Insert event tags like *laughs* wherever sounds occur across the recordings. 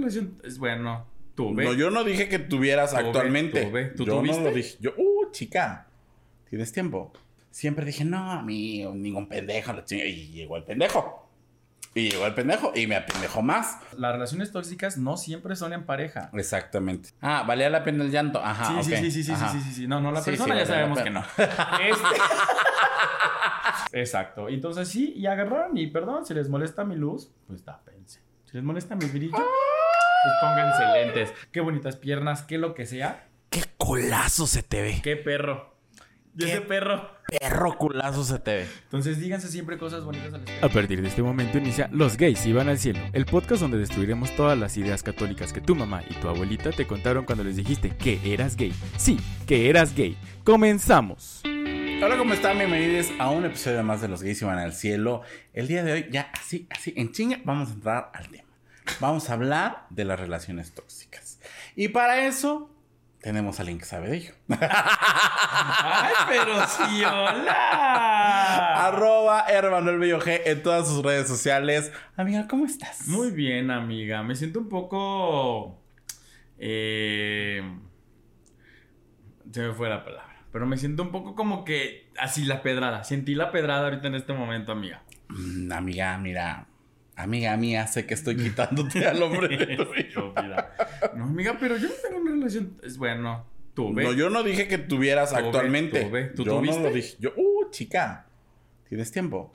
relación. Es bueno, tuve. No, yo no dije que tuvieras Tuve, actualmente. tuve. ¿Tú yo tuviste? no lo dije. Yo, uh, chica, tienes tiempo. Siempre dije, no, a mí ningún pendejo. Y llegó el pendejo. Y llegó el pendejo y me apendejó más. Las relaciones tóxicas no siempre son en pareja. Exactamente. Ah, valía la pena el llanto. Ajá. sí, sí, ok. sí, sí, sí, Ajá. sí, sí, sí. No, no, la Sí, persona sí, ya sabemos que no. *laughs* Este- Exacto. Entonces sí, y agarraron y perdón, si les molesta mi luz, pues tápense. Si les molesta mi brillo, pues pónganse lentes. Qué bonitas piernas, qué lo que sea. Qué culazo se te ve. Qué perro. Y Qué- ese perro. Perro culazo se te ve. Entonces díganse siempre cosas bonitas al espejo. A partir de este momento inicia Los gays iban al cielo, el podcast donde destruiremos todas las ideas católicas que tu mamá y tu abuelita te contaron cuando les dijiste que eras gay. Sí, que eras gay. Comenzamos. Hola, ¿cómo están? Bienvenidos a un episodio más de Los Gays Iban al Cielo. El día de hoy, ya así, así, en chinga, vamos a entrar al tema. Vamos a hablar de las relaciones tóxicas. Y para eso, tenemos a alguien que sabe de ello. ¡Ay, pero sí, hola! Arroba Hermanuel Bello G en todas sus redes sociales. Amiga, ¿cómo estás? Muy bien, amiga. Me siento un poco. eh, se me fue la palabra. Pero me siento un poco como que así la pedrada. Sentí la pedrada ahorita en este momento, amiga. Mm, amiga, mira. Amiga mía, sé que estoy quitándote al hombre de tu *laughs* vida. Yo, mira. No, amiga, pero yo no tengo una relación. Es bueno, tuve. No, yo no dije que tuvieras Tuve, actualmente. tuve. ¿Tú yo tuviste? no lo dije. Yo, uh, chica, tienes tiempo.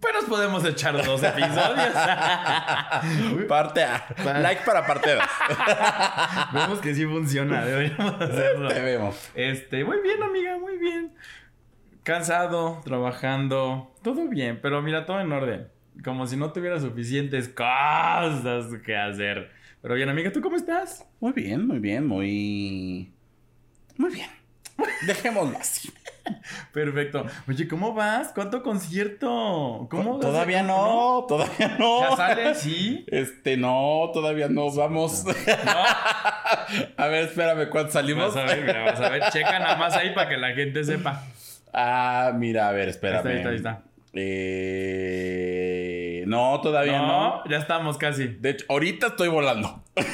Pero nos podemos echar dos episodios. *laughs* Parte A. Like para parte 2. *laughs* Vemos que sí funciona. Deberíamos hacerlo. Te vemos. Este, muy bien, amiga, muy bien. Cansado, trabajando, todo bien, pero mira, todo en orden. Como si no tuviera suficientes cosas que hacer. Pero bien, amiga, ¿tú cómo estás? Muy bien, muy bien, muy. Muy bien. Dejémoslo así. *laughs* Perfecto. Oye, ¿cómo vas? ¿Cuánto concierto? ¿Cómo? Todavía no, todavía no. ¿Ya sale? ¿Sí? Este, no, todavía no. Vamos. No. *laughs* a ver, espérame, ¿cuánto salimos? Vas a ver, mira, vas a ver. Checa nada más ahí para que la gente sepa. Ah, mira, a ver, espérame. Ahí está, ahí está, ahí está. Eh, no, todavía no. No, ya estamos casi. De hecho, ahorita estoy volando. *laughs*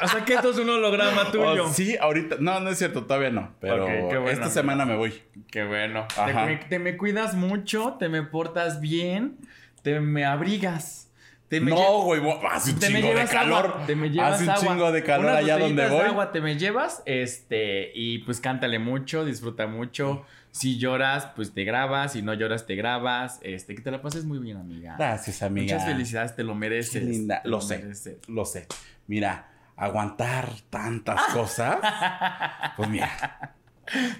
O sea que esto es un holograma tuyo. Oh, sí, ahorita. No, no es cierto, todavía no. Pero bueno. esta semana me voy. Qué bueno. Te, Ajá. me- te me cuidas mucho, te me portas bien, te me abrigas. Te me No, güey, hace un te me chingo de llevas calor. agua, te me llevas hace un agua. chingo de calor Unas allá donde voy. de agua te me llevas, este, y pues cántale mucho, disfruta mucho. Si lloras, pues te grabas, si no lloras, te grabas. Este, que te la pases muy bien, amiga. Gracias, amiga. Muchas felicidades, te lo mereces. Qué linda. te Lo sé. mereces. Lo sé. Mira, aguantar tantas *laughs* cosas. Pues mira,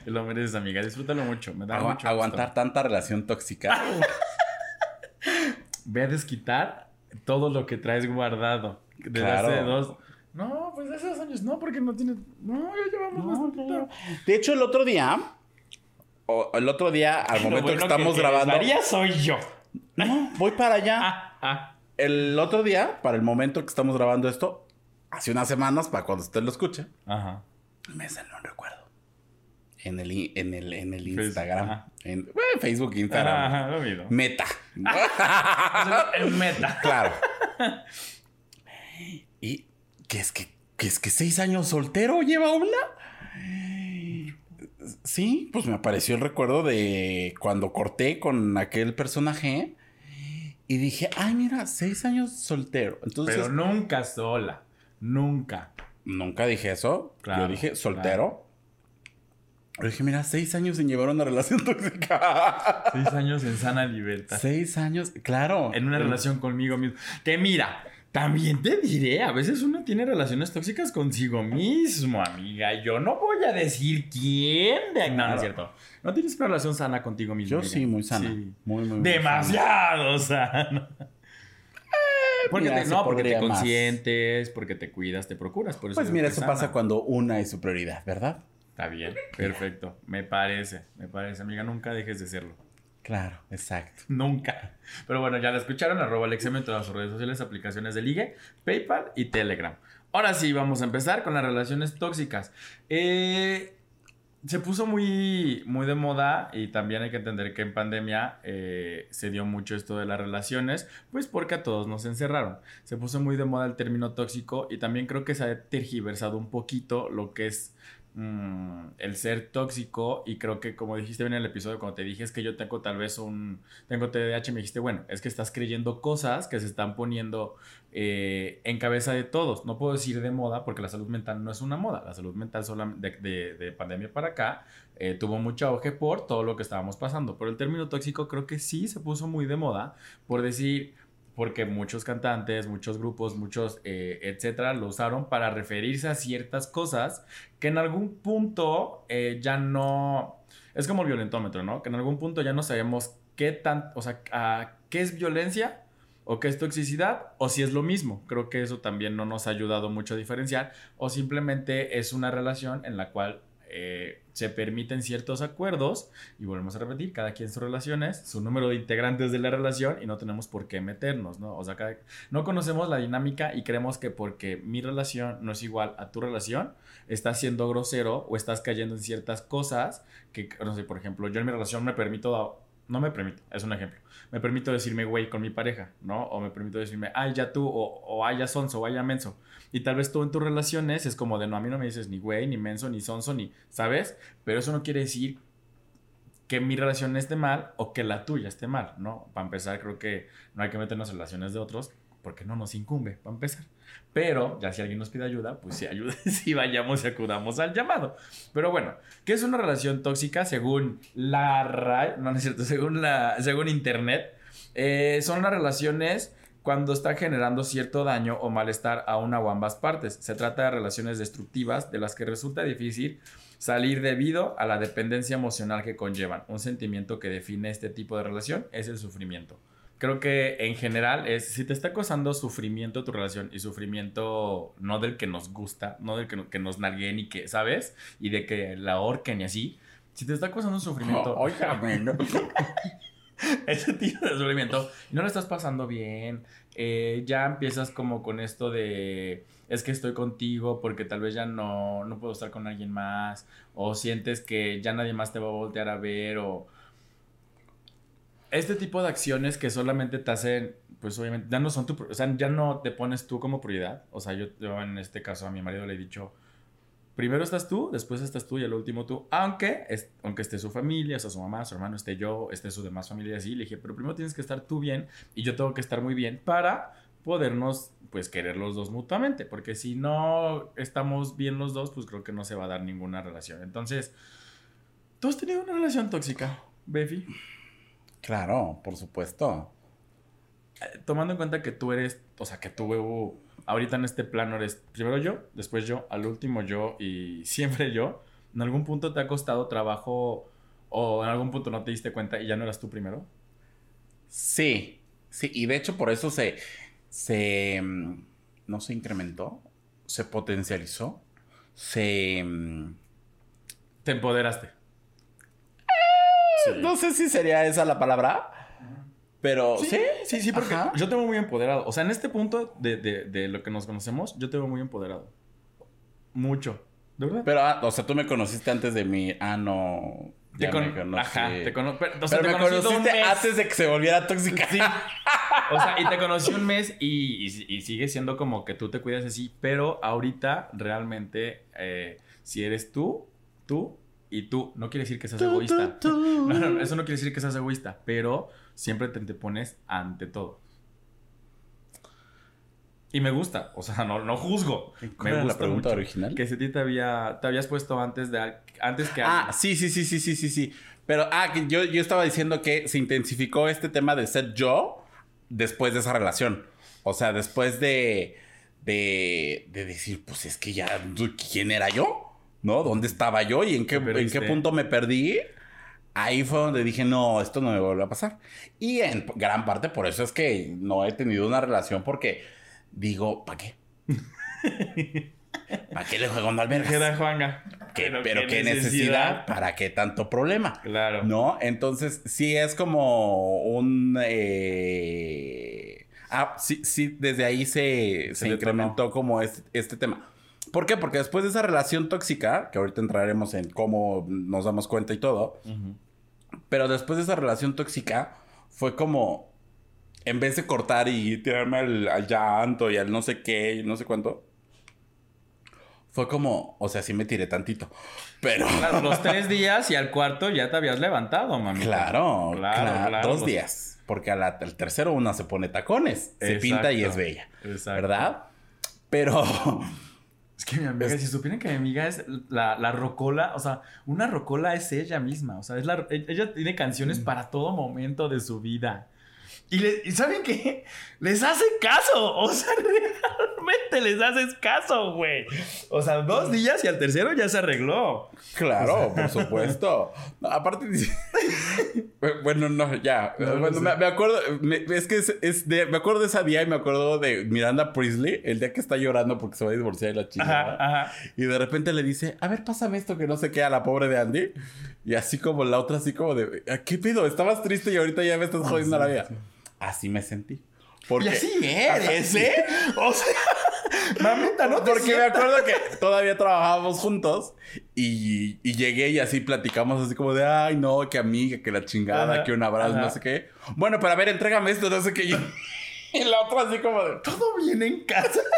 Te lo mereces, amiga. Disfrútalo mucho. Me da agua- mucho gusto. aguantar tanta relación tóxica. *laughs* Ve a desquitar todo lo que traes guardado. Desde Claro. hace dos. No, pues hace dos años no, porque no tienes. No, ya llevamos No, no. De hecho, el otro día, o el otro día, al momento bueno que estamos que grabando, María soy yo. no, voy para allá. Ah, ah. El otro día, para el momento que estamos grabando esto, hace unas semanas, para cuando usted lo escuche, Ajá. me salió un recuerdo. En el, en el, en el Instagram. ajá. En bueno, Facebook, Instagram. Ajá, lo miro. Meta. *laughs* Meta. claro. ¿Y qué es que, qué es que seis años soltero lleva una? Sí, pues me apareció el recuerdo de cuando corté con aquel personaje y dije, ay, mira, seis años soltero. Entonces, Pero nunca sola. Nunca. nunca dije eso. Claro, Yo dije soltero. Yo dije, mira, seis años sin llevar una relación *laughs* tóxica. Seis años en sana libertad. seis años, claro. En una relación conmigo mismo. Que mira, también te diré, a veces uno tiene relaciones tóxicas consigo mismo, amiga. Yo no voy a decir quién de... No, no es cierto. No tienes una relación sana contigo mismo. Yo amiga. sí, muy sana. Sí. Muy, muy, sana. Demasiado sana. Porque mira, te- no, porque te más. consientes, porque te cuidas, te procuras. Por eso Pues mira, eso sana. pasa cuando una es su prioridad, ¿verdad? Está bien, perfecto. Me parece, me parece, amiga. Nunca dejes de serlo. Claro, exacto. Nunca. Pero bueno, ya la escucharon. Arroba Alexem en todas sus redes sociales, aplicaciones de ligue, PayPal y Telegram. Ahora sí, vamos a empezar con las relaciones tóxicas. Eh, se puso muy, muy de moda y también hay que entender que en pandemia eh, se dio mucho esto de las relaciones, pues porque a todos nos encerraron. Se puso muy de moda el término tóxico y también creo que se ha tergiversado un poquito lo que es mm, el ser tóxico y creo que como dijiste en el episodio cuando te dije que yo tengo tal vez un tengo TDAH me dijiste bueno es que estás creyendo cosas que se están poniendo eh, en cabeza de todos no puedo decir de moda porque la salud mental no es una moda la salud mental solamente de, de, pandemia para acá eh, tuvo mucho auge por todo lo que estábamos pasando. Pero el término tóxico creo que sí se puso muy de moda por decir porque muchos cantantes, muchos grupos, muchos, eh, etcétera, lo usaron para referirse a ciertas cosas que en algún punto eh, ya no. Es como el violentómetro, ¿no? Que en algún punto ya no sabemos qué tan. O sea, qué es violencia o qué es toxicidad o si es lo mismo. Creo que eso también no nos ha ayudado mucho a diferenciar o simplemente es una relación en la cual eh, se permiten ciertos acuerdos y volvemos a repetir, cada quien sus relaciones, su número de integrantes de la relación y no tenemos por qué meternos, ¿no? O sea, no conocemos la dinámica y creemos que porque mi relación no es igual a tu relación, estás siendo grosero o estás cayendo en ciertas cosas que, no sé, por ejemplo, yo en mi relación me permito no me permito, es un ejemplo. Me permito decirme güey con mi pareja, ¿no? O me permito decirme, ay, ya tú, o, o ay, ya sonso, o ay, ya menso. Y tal vez tú en tus relaciones es como de, no, a mí no me dices ni güey, ni menso, ni sonso, ni, ¿sabes? Pero eso no quiere decir que mi relación esté mal o que la tuya esté mal, ¿no? Para empezar, creo que no hay que meternos en relaciones de otros porque no nos incumbe, para empezar. Pero ya si alguien nos pide ayuda, pues sí, ayude, *laughs* sí vayamos y acudamos al llamado. Pero bueno, ¿qué es una relación tóxica según la no es cierto, *laughs* según, la, según Internet. Eh, son las relaciones cuando están generando cierto daño o malestar a una o ambas partes. Se trata de relaciones destructivas de las que resulta difícil salir debido a la dependencia emocional que conllevan. Un sentimiento que define este tipo de relación es el sufrimiento creo que en general es, si te está causando sufrimiento tu relación y sufrimiento no del que nos gusta, no del que, que nos nalguen y que, ¿sabes? Y de que la ahorquen y así. Si te está causando sufrimiento... *laughs* Oh, no. *laughs* ese tipo de sufrimiento no lo estás pasando bien, eh, ya empiezas como con esto de es que estoy contigo porque tal vez ya no, no puedo estar con alguien más o sientes que ya nadie más te va a voltear a ver o este tipo de acciones que solamente te hacen, pues obviamente, ya no son tu, o sea, ya no te pones tú como prioridad. O sea, yo, en este caso a mi marido le he dicho, primero estás tú, después estás tú y el último tú. Aunque, es, aunque esté su familia, o sea, su mamá, su hermano, esté yo, esté su demás familia así. Le dije, pero primero tienes que estar tú bien y yo tengo que estar muy bien para podernos, pues, querer los dos mutuamente. Porque si no estamos bien los dos, pues creo que no se va a dar ninguna relación. Entonces, ¿tú has tenido una relación tóxica, Befi? Claro, por supuesto. Eh, tomando en cuenta que tú eres, o sea, que tú ahorita en este plano eres primero yo, después yo, al último yo y *laughs* siempre yo, ¿en algún punto te ha costado trabajo o en algún punto no te diste cuenta y ya no eras tú primero? Sí, sí, y de hecho por eso se, se, mm, no se incrementó, se potencializó, se... Mm, te empoderaste. No sé si sería esa la palabra. Pero sí, sí, sí, porque yo tengo muy empoderado. O sea, en este punto de, de, de, lo que nos conocemos, yo tengo muy empoderado. Mucho. ¿De verdad? Pero, ah, o sea, tú me conociste antes de mi. Ah, no. Ya te me Ajá, te conozco. Pero, o sea, te me conociste antes de que se volviera tóxica. Sí. *laughs* o sea, y te conocí un mes y, y, sigue siendo como que tú te cuidas así. Pero ahorita, realmente, eh, si eres tú, tú y tú, no quiere decir que seas egoísta. *laughs* No, no, eso no quiere decir que seas egoísta, pero siempre te, pones ante todo. Y me gusta, o sea, no, no juzgo. me gusta la pregunta original? Que si ti te, había, te habías puesto antes, de, antes que... Ah, sí, sí, sí, sí, sí, sí, sí. Pero, ah, que yo, yo estaba diciendo que se intensificó este tema de ser yo después de esa relación. O sea, después de, de, de decir, pues es que ya, ¿quién era yo? ¿No? ¿Dónde estaba yo y en qué, en qué punto me perdí? Ahí fue donde dije, no, esto no me vuelve a pasar. Y en gran parte por eso es que no he tenido una relación porque digo, ¿para qué? *laughs* ¿Para qué le juego al vergas? Juanga? pero, qué, necesidad? ¿Para qué tanto problema? Claro. ¿No? Entonces, sí es como un... Eh... Ah, sí, sí, desde ahí se, se, incrementó como este, este tema. ¿Por qué? Porque después de esa relación tóxica, que ahorita entraremos en cómo nos damos cuenta y todo, pero después de esa relación tóxica, fue como, en vez de cortar y tirarme al, al llanto y al no sé qué y no sé cuánto, fue como, o sea, sí me tiré tantito, pero... Claro, los *laughs* tres días y al cuarto ya te habías levantado, mami. Claro, Claro, claro, claro, dos los- días. Porque al, tercero una se pone tacones, se pinta y es bella, exacto. ¿verdad? Pero... Es que mi amiga, si supieran que mi amiga es la, la rocola, o sea, una rocola es ella misma, o sea, es la, ella tiene Mm. canciones para todo momento de su vida. Y, le- y ¿saben qué? Les hace caso, o sea, *laughs* realmente les haces caso, güey. O sea, dos días y al tercero ya se arregló. Claro, por supuesto. *laughs* No, aparte, *laughs* bueno, no, ya. No, no Bueno, sé. me, me acuerdo, me- es que es, es de, me acuerdo de ese día y me acuerdo de Miranda Priestley, el día que está llorando porque se va a divorciar de la chica. Y de repente le dice, a ver, pásame esto que no sé qué a la pobre de Andy. Y así como la otra, así como de, "¿A ¿qué pido? Estabas triste y ahorita ya me estás jodiendo la vida. Así me sentí. Porque, Y así eres, ¿eh? O sea, *laughs* mamita, no te Porque me acuerdo que todavía trabajábamos juntos y, y llegué y así platicamos así como de, ay, no, que amiga, que la chingada, Ajá, que un abrazo, ajá. no sé qué. Bueno, pero a ver, entrégame esto, no sé qué. Y, *laughs* y la otra así como de... Todo bien en casa. *laughs*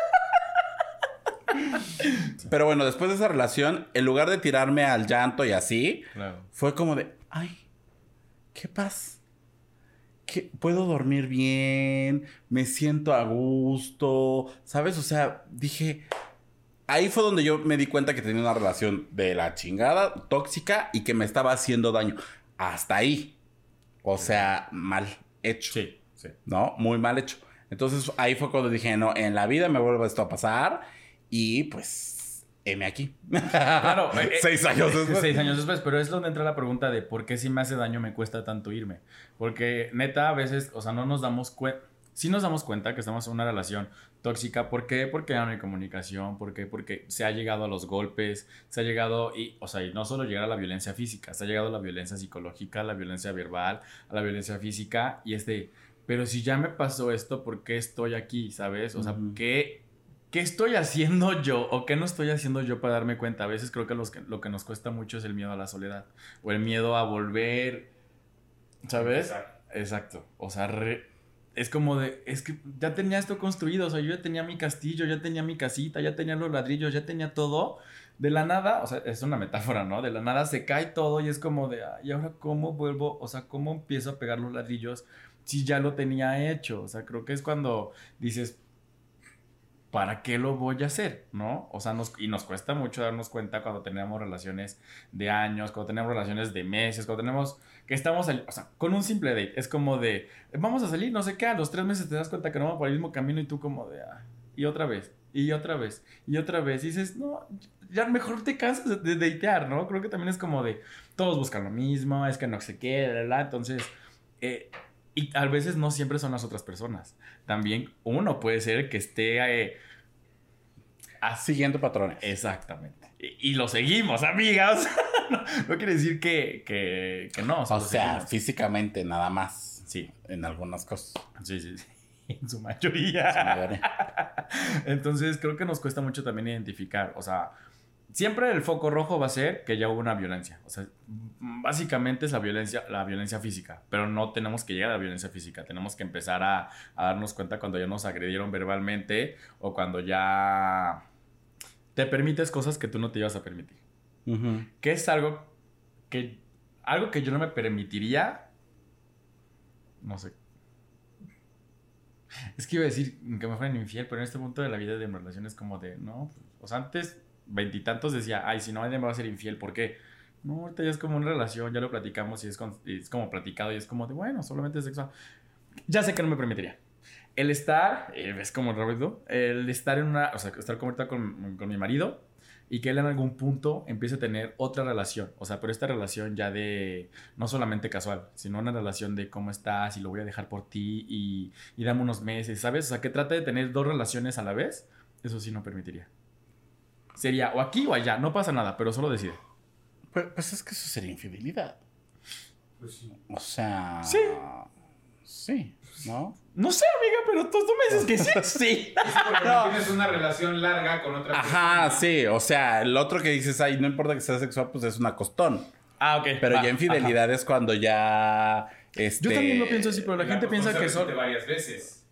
Pero bueno, después de esa relación, en lugar de tirarme al llanto y así, Claro. fue como de, ay, qué paz. Que puedo dormir bien, me siento a gusto, ¿sabes? O sea, dije, ahí fue donde yo me di cuenta que tenía una relación de la chingada, tóxica y que me estaba haciendo daño. Hasta ahí. O sea, mal hecho. Sí, sí. ¿no? Muy mal hecho. Entonces ahí fue cuando dije, no, en la vida me vuelve esto a pasar y pues, heme aquí. Claro, *laughs* eh, Seis años después. Seis años después, pero es donde entra la pregunta de por qué si me hace daño me cuesta tanto irme. Porque neta, a veces, o sea, no nos damos cuenta. Sí nos damos cuenta que estamos en una relación tóxica. ¿Por qué? Porque ya no hay comunicación. ¿Por qué? Porque se ha llegado a los golpes. Se ha llegado, y, o sea, y no solo llegar a la violencia física. Se ha llegado a la violencia psicológica, a la violencia verbal, a la violencia física. Y es de, pero si ya me pasó esto, ¿por qué estoy aquí? ¿Sabes? O sea, Ujú. ¿qué, ¿qué estoy haciendo yo o qué no estoy haciendo yo para darme cuenta? A veces creo que, los que lo que nos cuesta mucho es el miedo a la soledad o el miedo a volver, ¿sabes? Exacto. O sea, re- es como de, es que ya tenía esto construido, o sea, yo ya tenía mi castillo, ya tenía mi casita, ya tenía los ladrillos, ya tenía todo. De la nada, o sea, es una metáfora, ¿no? De la nada se cae todo y es como de, "Ay, ¿y ahora cómo vuelvo? O sea, ¿cómo empiezo a pegar los ladrillos si ya lo tenía hecho? O sea, creo que es cuando dices, ¿para qué lo voy a hacer? ¿No? O sea, y nos cuesta mucho darnos cuenta cuando tenemos relaciones de años, cuando tenemos relaciones de meses, cuando tenemos que estamos, o sea, con un simple date. Es como de, vamos a salir, no sé qué, a los tres meses te das cuenta que no vamos por el mismo camino y tú como de, "Ah", y otra vez, y otra vez, y otra vez. Y dices, no, ya mejor te cansas de, datear, ¿no? Creo que también es como de, todos buscan lo mismo, es que no sé qué, bla, bla, bla. Entonces, eh, y a veces no siempre son las otras personas. También uno puede ser que esté... eh. Siguiendo patrones. Exactamente. Y, y lo seguimos, amigas. *laughs* no, no quiere decir que, que, que no. o sea, seguimos. físicamente nada más. Sí, En algunas cosas. sí, sí. sí. *laughs* En su mayoría. Madre. *laughs* Entonces creo que nos cuesta mucho también identificar, o sea, siempre el foco rojo va a ser que ya hubo una violencia, o sea, básicamente es la violencia, la violencia física, pero no tenemos que llegar a la violencia física, tenemos que empezar a, a darnos cuenta cuando ya nos agredieron verbalmente o cuando ya te permites cosas que tú no te ibas a permitir, que es algo que, algo que yo no me permitiría, no sé. Es que iba a decir que me fueran infiel, pero en este punto de la vida de mi relación es como de, no, pues, o sea, antes veintitantos decía, ay, si no, nadie me va a ser infiel, ¿por qué? No, ahorita ya es como una relación, ya lo platicamos y es, con- y es como platicado y es como de, bueno, solamente es sexual. Ya sé que no me permitiría. El estar, eh, es como rápido, el estar en una, o sea, estar ahorita con, con mi marido y que él en algún punto empiece a tener otra relación, o sea, pero esta relación ya de, no solamente casual, sino una relación de cómo estás y lo voy a dejar por ti y, y dame unos meses, ¿sabes? O sea, que trate de tener dos relaciones a la vez, eso sí no permitiría. Sería o aquí o allá, no pasa nada, pero solo decide. Pues, pues es que eso sería infidelidad. O sea. Sí. Sí, ¿no? No sé, amiga, pero tú, tú me dices que sí. sí. *laughs* Porque no tienes una relación larga con otra persona. Ajá, sí, o sea, el otro que dices, ay, no importa que sea sexual, pues es una costón. Ah, ok. Pero va, ya infidelidad es cuando ya. Este... Yo también lo pienso así, pero la, La gente piensa que son. varias veces.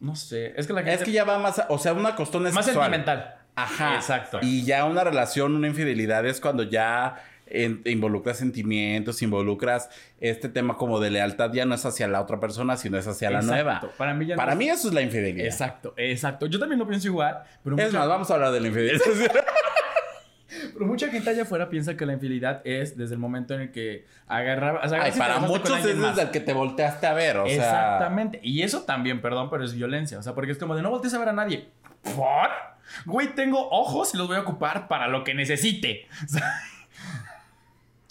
No sé. Es que la gente. Es que ya va más, a- o sea, una costón es Más sexual. sentimental. Ajá. Exacto. Y ya una relación, una infidelidad es cuando ya en- involucras sentimientos, involucras este tema como de lealtad, ya no es hacia la otra persona, sino es hacia la nueva. Para mí ya no Para es- mí eso es la infidelidad. Exacto, exacto. Yo también lo pienso igual, pero Es mucha, más, vamos a hablar de la infidelidad. *laughs* *laughs* pero mucha gente allá afuera piensa que la infidelidad es desde el momento en el que agarraba. o sea, Ay, para muchos es desde el que te volteaste a ver, o sea. Exactamente. Y eso también, perdón, pero es violencia. O sea, porque es como de no voltees a ver a nadie. ¿Por? Güey, tengo ojos y los voy a ocupar para lo que necesite. *laughs*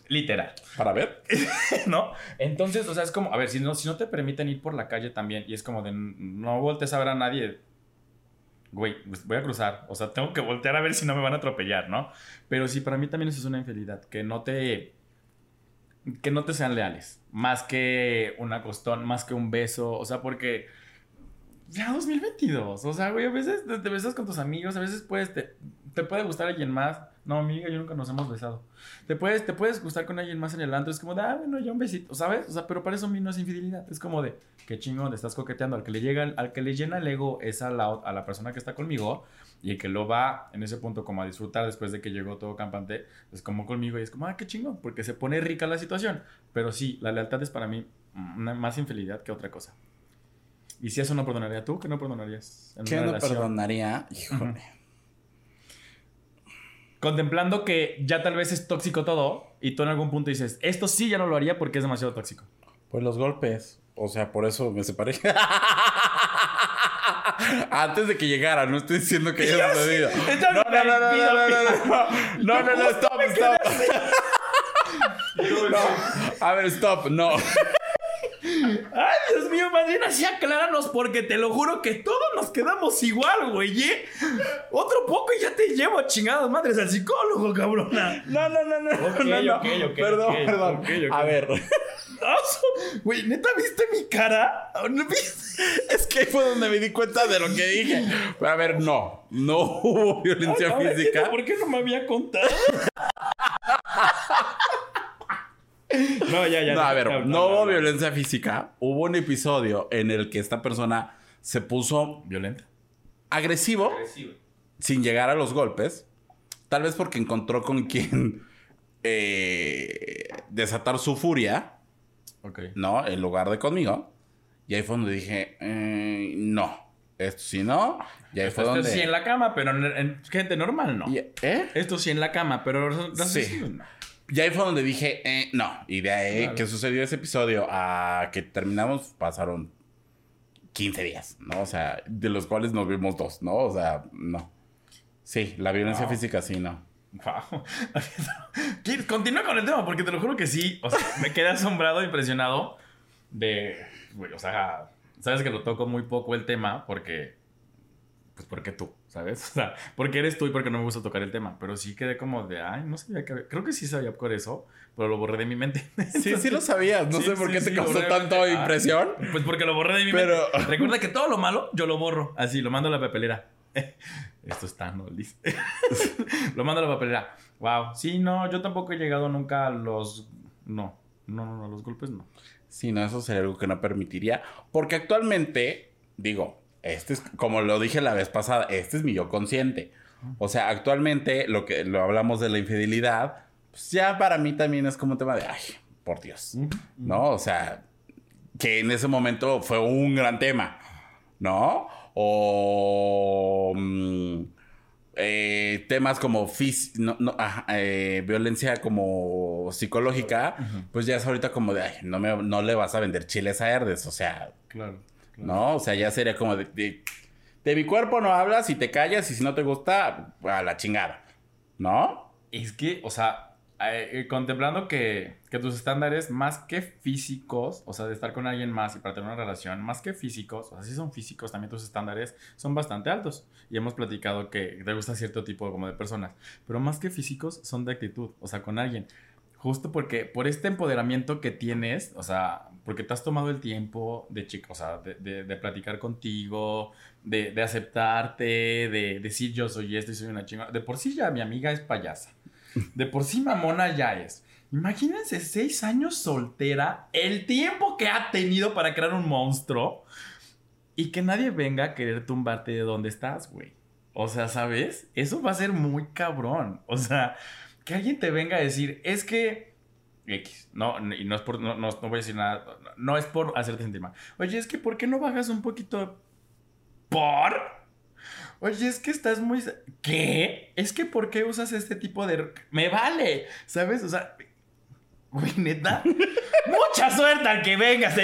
Literal. Para ver. *laughs* ¿No? Entonces, o sea, es como, a ver, si no, si no te permiten ir por la calle también, y es como de no voltees a ver a nadie, güey, pues voy a cruzar. O sea, tengo que voltear a ver si no me van a atropellar, ¿no? Pero sí, para mí también eso es una infidelidad, que no te. que no te sean leales. Más que una costón, más que un beso. O sea, porque. Ya 2022. O sea, güey, a veces te, te besas con tus amigos, a veces puedes. Te, te puede gustar alguien más. No, amiga, yo nunca nos hemos besado. Te puedes, te puedes gustar con alguien más en el antro. Es como de, ah, bueno, ya un besito, ¿sabes? O sea, pero para eso a mí no es infidelidad. Es como de, qué chingón, te estás coqueteando. Al que le llega, al que le llena el ego es a la, a la persona que está conmigo y el que lo va en ese punto como a disfrutar después de que llegó todo campante, es como conmigo y es como, ah, qué chingón, porque se pone rica la situación. Pero sí, la lealtad es para mí una más infidelidad que otra cosa. Y si eso no perdonaría tú, ¿qué no perdonarías? en ¿Qué no relación? perdonaría? Híjole. Contemplando que ya tal vez es tóxico todo y tú en algún punto dices, esto sí ya no lo haría porque es demasiado tóxico. Pues los golpes. O sea, por eso me separé. *laughs* Antes de que llegara, no estoy diciendo que haya sucedido. No, no, no, no, no, no, no, no, no, no, no, stop, stop. *laughs* No, a ver, stop, no. *laughs* Ay, Dios mío, más bien así acláranos porque te lo juro que todos nos quedamos igual, güey, ¿eh? Otro poco y ya te llevo a chingadas madres al psicólogo, cabrona. No, no, no, no, no, Perdón, perdón. A ver, Güey, ¿neta viste mi cara? ¿No viste? es que ahí fue donde me di cuenta de lo que dije. A ver, no, no hubo violencia física. ¿Por qué no me había contado? No, ya, ya. No, a ver, no hubo violencia física. Hubo un episodio en el que esta persona se puso ¿Violenta? agresivo Agresivo. sin llegar a los golpes. Tal vez porque encontró con quien eh, desatar su furia, Ok. ¿no? En lugar de conmigo. Y ahí fue donde dije, eh, no. Esto sí no. Y ahí fue Esto donde... sí en la cama, pero en, en gente normal no. Y- ¿Eh? Esto sí en la cama, pero no sé Sí. si- no. Y ahí fue donde dije, eh, no. Y de ahí Claro. que sucedió ese episodio a que terminamos pasaron 15 días, ¿no? O sea, de los cuales nos vimos dos, ¿no? O sea, no. Sí, la violencia Wow. física sí, no. Wow. *laughs* ¿Quieres- Continúa con el tema, porque te lo juro que sí. O sea, me quedé asombrado, impresionado de. o sea, sabes que lo toco muy poco el tema porque. Pues porque tú, ¿sabes? *laughs* O sea, porque eres tú y porque no me gusta tocar el tema. Pero sí quedé como de, ay, no sabía que. había-". Creo que sí sabía por eso, pero lo borré de mi mente. *laughs* Sí, sí lo sabías. No Sí, sé por sí, qué te sí, causó obviamente. tanto Ah. impresión. Pues porque lo borré de mi Pero- mente. *laughs* Recuerda que todo lo malo yo lo borro. Así, lo mando a la papelera. Esto está, ¿no? Lo mando a la papelera. Wow. Sí, no, yo tampoco he llegado nunca a los. No. No, no, no, los golpes no. Sí, no, eso sería algo que no permitiría. Porque actualmente, digo, este es, como lo dije la vez pasada, este es mi yo consciente. O sea, actualmente lo que lo hablamos de la infidelidad, pues ya para mí también es como un tema de, ay, por Dios. ¿No? O sea, que en ese momento fue un gran tema, ¿no? O mm, eh, temas como fis- no, no, ajá, eh, violencia como psicológica, pues ya es ahorita como de, ay, no, me, no le vas a vender chiles a Herdes, o sea, Claro. ¿No? O sea, ya sería como de, de, de mi cuerpo no hablas y te callas y si no te gusta, a la chingada, ¿no? Es que, o sea, eh, eh, contemplando que, que tus estándares, más que físicos, o sea, de estar con alguien más y para tener una relación, más que físicos, o sea, si son físicos, también tus estándares son bastante altos. Y hemos platicado que te gusta cierto tipo como de personas. Pero más que físicos, son de actitud, o sea, con alguien. Justo porque, por este empoderamiento que tienes, o sea, porque te has tomado el tiempo de chico, o sea, de, de, de platicar contigo, de, de, aceptarte, de decir yo soy esto y soy una chingada. De por sí ya mi amiga es payasa. De por sí mamona ya es. Imagínense seis años soltera, el tiempo que ha tenido para crear un monstruo y que nadie venga a querer tumbarte de donde estás, güey. O sea, ¿sabes? Eso va a ser muy cabrón. O sea, que alguien te venga a decir, es que X, no, y no es por, no, no, voy a decir nada, no, es por hacerte sentir mal. Oye, es que ¿por qué no bajas un poquito por? Oye, es que estás muy... ¿Qué? Es que ¿por qué usas este tipo de... Me vale, ¿sabes? O sea, güey, neta, mucha suerte al que vengas.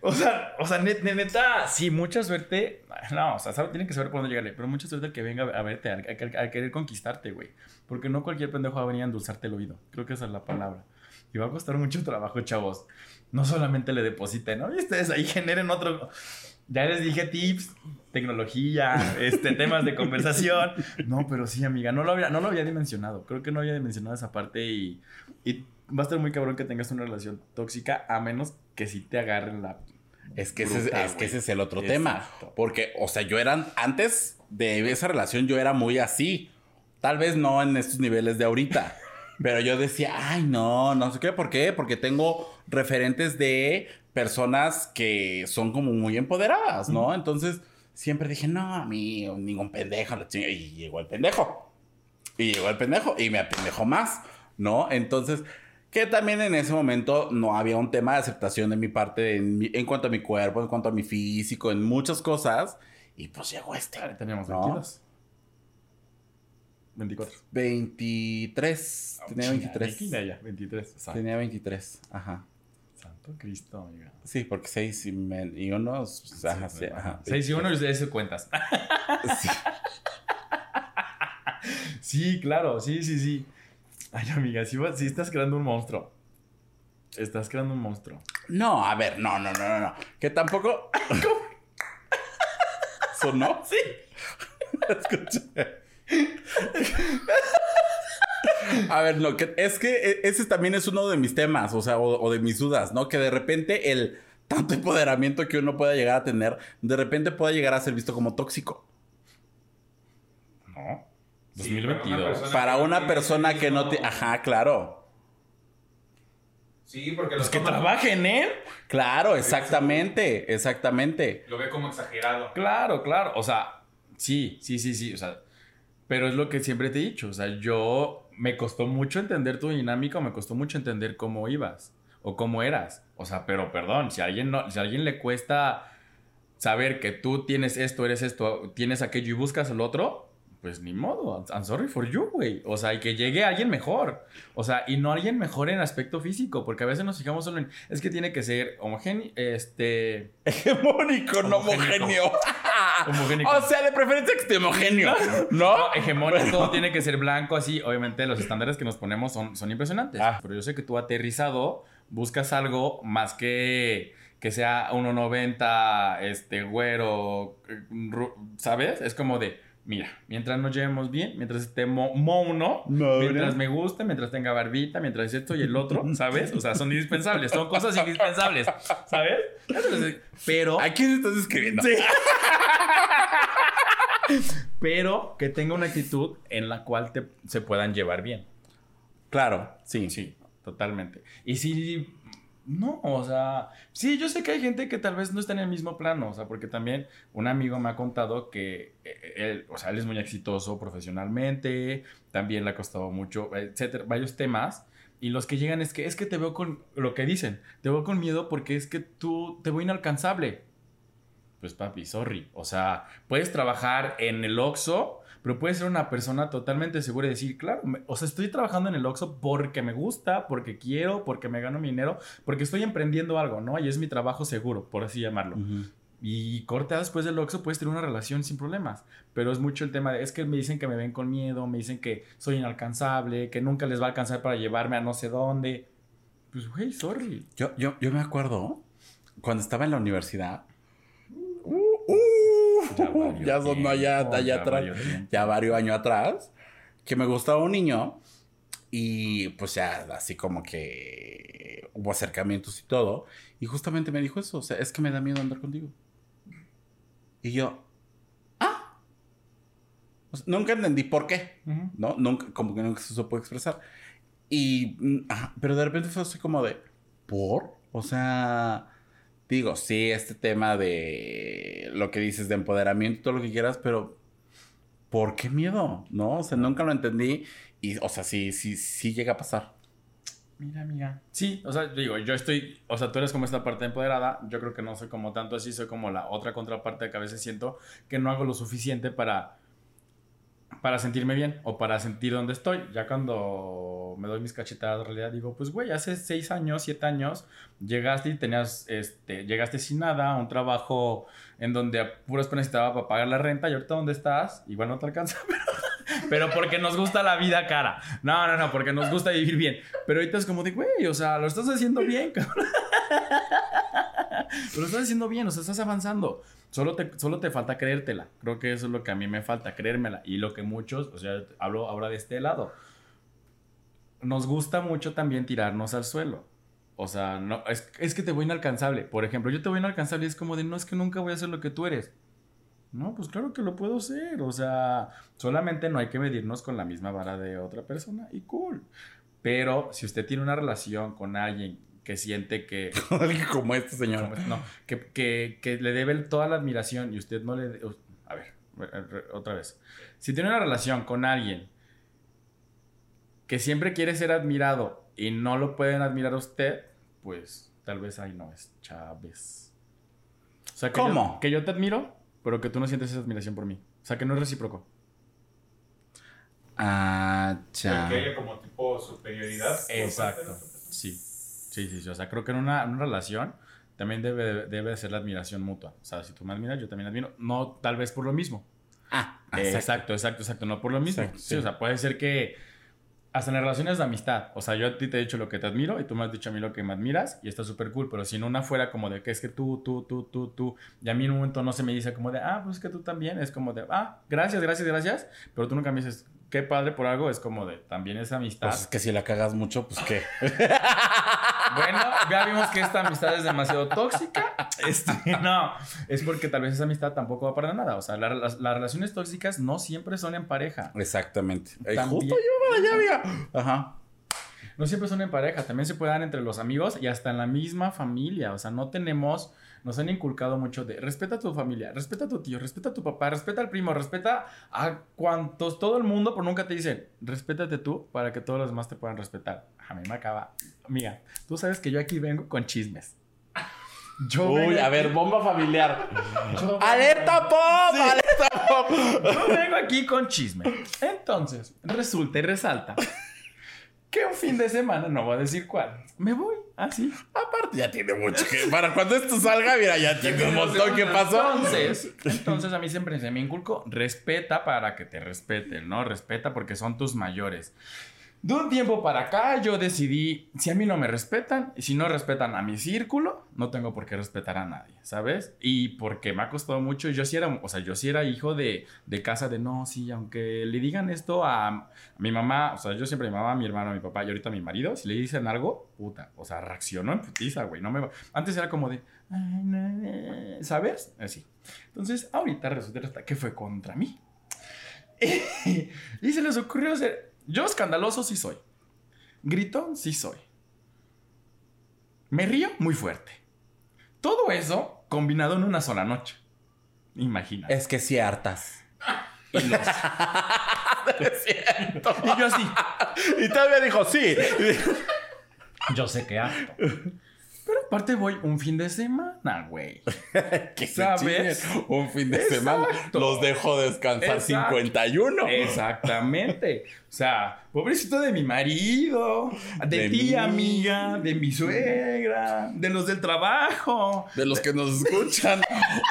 o sea, o sea, neta, sí, mucha suerte. No, o sea, tienen que saber por dónde llegarle, pero mucha suerte al que venga a verte, al, querer conquistarte, güey. Porque no cualquier pendejo va a venir a endulzarte el oído. Creo que esa es la palabra. Y va a costar mucho trabajo, chavos. No solamente le depositen, ¿no? Y ustedes ahí generen otro. Ya les dije tips, tecnología, este, *laughs* temas de conversación. No, pero sí, amiga, no lo había, no lo había dimensionado. Creo que no había dimensionado esa parte y, y va a estar muy cabrón que tengas una relación tóxica a menos que si te agarren la es que, ese, es que ese es el otro tema. Porque, o sea, yo era, antes de esa relación, yo era muy así. Tal vez no en estos niveles de ahorita. *laughs* pero yo decía, ay, no, no sé qué, ¿por qué? Porque tengo referentes de personas que son como muy empoderadas, ¿no? Entonces, siempre dije, no, a mí, ningún pendejo. Y llegó el pendejo. Y llegó el pendejo. Y me apendejó más, ¿no? Entonces, que también en ese momento no había un tema de aceptación de mi parte en, cuanto a mi cuerpo, en cuanto a mi físico, en muchas cosas. Y pues llegó este. teníamos 22. 24. 23. tenía 23. Tenía 23. Tenía 23. Ajá. Santo Cristo, amiga. Sí, porque 6 y, y 1. Pues, ajá, sí, ajá. 6 y 1 y de eso cuentas. sí. *laughs* sí, claro. Sí, sí, sí. Ay, amiga, si, si estás creando un monstruo. Estás creando un monstruo. No, a ver, no, no, no, no, no. Que tampoco. ¿Sonó? Sí. Escuché. A ver, no, que es que e, ese también es uno de mis temas, o sea, o, de mis dudas, ¿no? Que de repente el tanto empoderamiento que uno pueda llegar a tener, de repente pueda llegar a ser visto como tóxico. No. 2022. para una persona, que, no te... Ajá, claro. Sí, porque los pues que trabajen en él. Claro, exactamente, exactamente. Lo ve como exagerado. Claro, claro. O sea, sí, sí, sí, sí. O sea, pero es lo que siempre te he dicho. O sea, yo me costó mucho entender tu dinámica me costó mucho entender cómo ibas o cómo eras. O sea, pero perdón, si a alguien, no, si a alguien le cuesta saber que tú tienes esto, eres esto, tienes aquello y buscas el otro, pues ni modo, I'm sorry for you, güey. O sea, y que llegue alguien mejor. O sea, y no alguien mejor en aspecto físico, porque a veces nos fijamos solo en, es que tiene que ser homogéneo, este... Hegemónico, no homogéneo. *laughs* homogénico. O sea, de preferencia que esté homogéneo, ¿no? no hegemónico, tiene que ser blanco, así. Obviamente los estándares que nos ponemos son, son impresionantes. Ah. Pero yo sé que tú aterrizado buscas algo más que que sea 1.90, este, güero, eh, ¿sabes? Es como de mira, mientras nos llevemos bien, mientras esté mono, mientras me guste, mientras tenga barbita, mientras esto y el otro, *laughs* ¿sabes? O sea, son indispensables, son cosas indispensables, ¿sabes? Pero... ¿A quién estás escribiendo? Sí. *laughs* Pero que tenga una actitud en la cual te, se puedan llevar bien. Claro, sí. Sí, totalmente. Y si no, o sea, sí, yo sé que hay gente que tal vez no está en el mismo plano, o sea, porque también un amigo me ha contado que eh, él, o sea, él es muy exitoso profesionalmente, también le ha costado mucho, etcétera, varios temas. Y los que llegan es que es que te veo con lo que dicen, te veo con miedo porque es que tú te veo inalcanzable. Pues papi, sorry. O sea, puedes trabajar en el Oxxo pero puede ser una persona totalmente segura y decir, claro, o sea, estoy trabajando en el Oxxo porque me gusta, porque quiero, porque me gano mi dinero, porque estoy emprendiendo algo, ¿no? Y es mi trabajo seguro, por así llamarlo. Y corta después del Oxxo puedes tener una relación sin problemas. Pero es mucho el tema de, es que me dicen que me ven con miedo, me dicen que soy inalcanzable, que nunca les va a alcanzar para llevarme a no sé dónde. Pues, güey, sorry. Yo, yo, yo me acuerdo, cuando estaba en la universidad, ya, *laughs* son allá, allá atrás, ya varios años atrás, que me gustaba un niño Y pues ya así como que hubo acercamientos y todo. Y justamente me dijo eso, o sea, es que me da miedo andar contigo. Y yo, ah. O sea, nunca entendí por qué, ¿no? Nunca, como que nunca se supo expresar. Y, mm, pero de repente fue así como de, ¿por? O sea, digo, sí, este tema de lo que dices de empoderamiento, todo lo que quieras, pero ¿por qué miedo? ¿No? O sea, nunca lo entendí y, o sea, sí, sí, sí llega a pasar. Mira, amiga. Sí, o sea, digo, yo estoy, o sea, tú eres como esta parte empoderada, yo creo que no soy como tanto así, soy como la otra contraparte que a veces siento que no hago lo suficiente para para sentirme bien o para sentir dónde estoy. Ya cuando me doy mis cachetadas, en realidad digo, pues güey, hace seis años, siete años, llegaste y tenías, este, llegaste sin nada, un trabajo en donde puras necesitaba para pagar la renta y ahorita dónde estás, igual no te alcanza, *laughs* pero, pero porque nos gusta la vida cara. No, no, no, porque nos gusta vivir bien. Pero ahorita es como de, güey, o sea, lo estás haciendo bien, cabrón. *laughs* lo estás haciendo bien, o sea, estás avanzando. Solo te, solo te falta creértela. Creo que eso es lo que a mí me falta, creérmela. Y lo que muchos, o sea, hablo ahora de este lado. Nos gusta mucho también tirarnos al suelo. O sea, no, es, es que te voy inalcanzable. Por ejemplo, yo te voy inalcanzable y es como de, no, es que nunca voy a hacer lo que tú eres. No, pues claro que lo puedo ser. O sea, solamente no hay que medirnos con la misma vara de otra persona y cool. Pero si usted tiene una relación con alguien que siente que... *laughs* Alguien como este señor. no, que, que, que, le debe toda la admiración y usted no le... A ver, otra vez. Si tiene una relación con alguien que siempre quiere ser admirado y no lo pueden admirar a usted, pues tal vez ahí no es Chávez. O sea, que ¿Cómo? Yo, que yo te admiro, pero que tú no sientes esa admiración por mí. O sea, que no es recíproco. Ah, cha. Que haya como tipo superioridad. Exacto. Sí. Sí, sí, sí. O sea, creo que en una, en una relación también debe, debe ser la admiración mutua. O sea, si tú me admiras, yo también admiro. No tal vez por lo mismo. Ah, exacto, exacto, exacto, exacto. No por lo mismo. Exacto, sí. sí, o sea, puede ser que hasta en las relaciones de amistad. O sea, yo a ti te he dicho lo que te admiro y tú me has dicho a mí lo que me admiras y está súper cool. Pero si en una fuera como de que es que tú, tú, tú, tú, tú, y a mí en un momento no se me dice como de, ah, pues es que tú también. Es como de, ah, gracias, gracias, gracias. Pero tú nunca me dices, qué padre por algo. Es como de, también es amistad. Pues es que si la cagas mucho, pues qué. *laughs* Bueno, ya vimos que esta amistad es demasiado tóxica. Este, no, es porque tal vez esa amistad tampoco va para nada. O sea, la, las, las, relaciones tóxicas no siempre son en pareja. Exactamente. También, justo yo para allá, mira. Ajá. No siempre son en pareja, también se puede dar entre los amigos y hasta en la misma familia. O sea, no tenemos, nos han inculcado mucho de respeta a tu familia, respeta a tu tío, respeta a tu papá, respeta al primo, respeta a cuantos, todo el mundo, pero nunca te dicen, respétate tú para que todos los demás te puedan respetar. A mí me acaba. Amiga, tú sabes que yo aquí vengo con chismes. Yo Uy, a ver, bomba familiar. ¡Alerta pop! Sí. ¡Alerta pop! Yo vengo aquí con chisme. Entonces, resulta y resalta que un fin de semana, no voy a decir cuál, me voy así. Aparte, ya tiene mucho que. Para cuando esto salga, mira, ya tiene un montón que pasó. Entonces, entonces, a mí siempre se me inculcó: respeta para que te respeten, ¿no? Respeta porque son tus mayores. De un tiempo para acá yo decidí, si a mí no me respetan, y si no respetan a mi círculo, no tengo por qué respetar a nadie, ¿sabes? Y porque me ha costado mucho, yo sí era, o sea, yo sí era hijo de, de casa de, no, sí, aunque le digan esto a, a, mi mamá, o sea, yo siempre mi mamá, a mi hermano, a mi papá y ahorita a mi marido, si le dicen algo, puta, o sea, reaccionó en putiza, güey, no me Antes era como de, ¿sabes? Así. Entonces, ahorita resulta que fue contra mí. *laughs* y se les ocurrió hacer yo escandaloso sí soy. Gritón sí soy. Me río muy fuerte. Todo eso combinado en una sola noche. Imagina. Es que sí hartas. Y, los... *laughs* y yo así. Y todavía dijo sí. yo sé que harto. Aparte voy un fin de semana, güey. *laughs* ¿Qué sabes? Un fin de Exacto. semana. Los dejo descansar Exacto. 51. Exactamente. O sea, pobrecito de mi marido, de, de ti, mi... amiga, de mi suegra, de los del trabajo. De los que nos escuchan.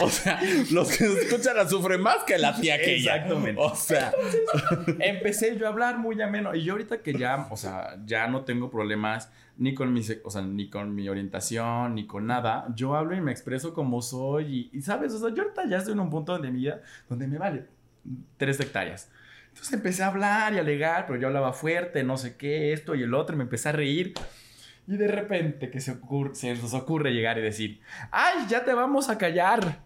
o sea, los que nos escuchan la sufren más que la tía que Exactamente. O sea. Entonces, empecé yo a hablar muy ameno. Y yo ahorita que ya, o sea, ya no tengo problemas ni con mi, o sea, ni con mi orientación, ni con nada. Yo hablo y me expreso como soy. Y, y, ¿sabes? O sea, yo ahorita ya estoy en un punto de mi vida donde me vale tres hectáreas. Entonces empecé a hablar y a alegar, pero yo hablaba fuerte, no sé qué, esto y el otro, y me empecé a reír. Y de repente que se, ocurre, se nos ocurre llegar y decir, ¡ay, ya te vamos a callar!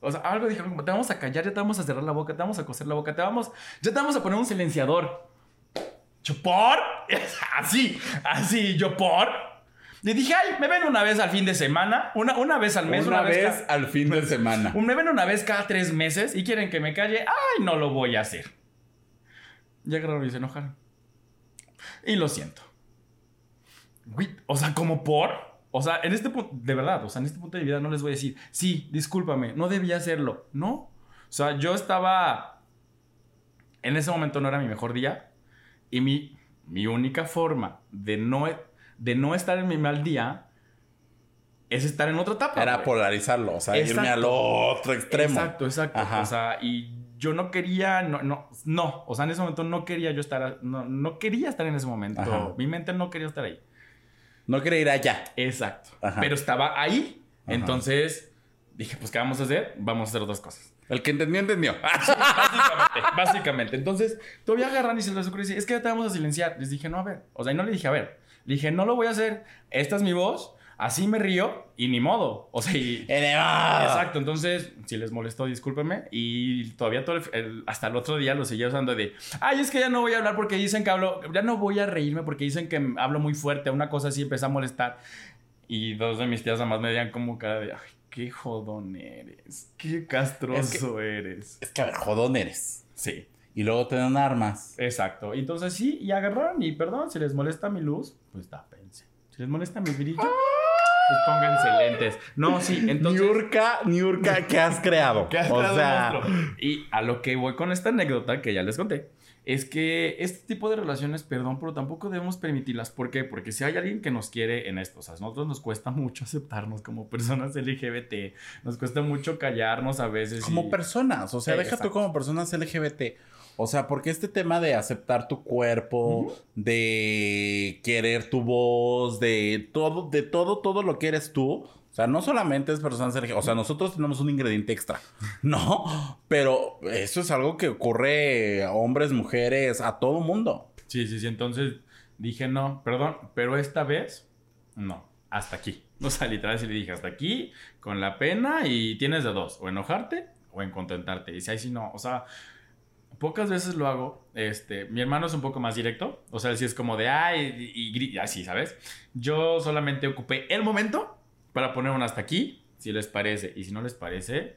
O sea, algo dijeron te vamos a callar, ya te vamos a cerrar la boca, te vamos a coser la boca, te vamos, ya te vamos a poner un silenciador. ¿Yo por? *laughs* Así, así, yo por. Le dije, ay, me ven una vez al fin de semana, una, una vez al mes, una, vez, al fin de *laughs* semana. me ven una vez cada tres meses y quieren que me calle. Ay, no lo voy a hacer. Ya agarraron y se enojaron. Y lo siento. Güey, o sea, como por. O sea, en este punto, de verdad, o sea, en este punto de vida no les voy a decir, sí, discúlpame, no debía hacerlo. No. O sea, yo estaba. En ese momento no era mi mejor día. Y mi, mi única forma de no, de no estar en mi mal día es estar en otra etapa. Era güey. polarizarlo, o sea, irme al otro extremo. Exacto, exacto. Ajá. O sea, y yo no quería, no, no, no, o sea, en ese momento no quería yo estar, no, no quería estar en ese momento. Ajá. Mi mente no quería estar ahí. No quería ir allá. Exacto. Ajá. Pero estaba ahí. Entonces dije, pues, ¿qué vamos a hacer? Vamos a hacer otras cosas. El que entendió, entendió. *laughs* Básicamente, básicamente. Entonces, todavía agarran y se les ocurre decir, es que ya te vamos a silenciar. Les dije, no, a ver. O sea, y no le dije, a ver. Le dije, no lo voy a hacer. Esta es mi voz. Así me río y ni modo. O sea, y, *laughs* Exacto. Exacto, entonces, si les molestó, discúlpenme. Y todavía todo el- el- hasta el otro día lo seguía usando de, ay, es que ya no voy a hablar porque dicen que hablo, ya no voy a reírme porque dicen que hablo muy fuerte, una cosa así, empecé a molestar. Y dos de mis tías nada más me veían como cara de, ay, qué jodón eres, qué castroso eres. Es que, a ver, jodón eres. Sí, Y luego te dan armas. exacto. Entonces sí, y agarraron y perdón, si les molesta mi luz, pues tápense. Si les molesta mi brillo, pues pónganse lentes. No, sí, *laughs* entonces... Niurka, Niurka, ¿qué has creado? *laughs* ¿Qué has o creado, sea? Y a lo que voy con esta anécdota que ya les conté, es que este tipo de relaciones, perdón, pero tampoco debemos permitirlas. ¿Por qué? Porque si hay alguien que nos quiere en esto, o sea, a nosotros nos cuesta *laughs* mucho aceptarnos como personas LGBT, nos cuesta mucho callarnos a veces. como y- personas, o sea, Sí, deja tú como personas LGBT. O sea, porque este tema de aceptar tu cuerpo, de querer tu voz, de todo, de todo, todo lo que eres tú. O sea, no solamente es personas LGBT, o sea, nosotros tenemos un ingrediente extra, ¿no? Pero eso es algo que ocurre a hombres, mujeres, a todo mundo. Sí, sí, sí. Entonces dije, no, perdón, pero esta vez, no, hasta aquí. *laughs* O sea, literal, sí le dije, hasta aquí, con la pena y tienes de dos, o enojarte o en contentarte. Y si ahí sí no, o sea, pocas veces lo hago. Este, mi hermano es un poco más directo, o sea, sí es como de, ay, y, y gri- así, ¿sabes? Yo solamente ocupé el momento para poner un hasta aquí, si les parece, y si no les parece,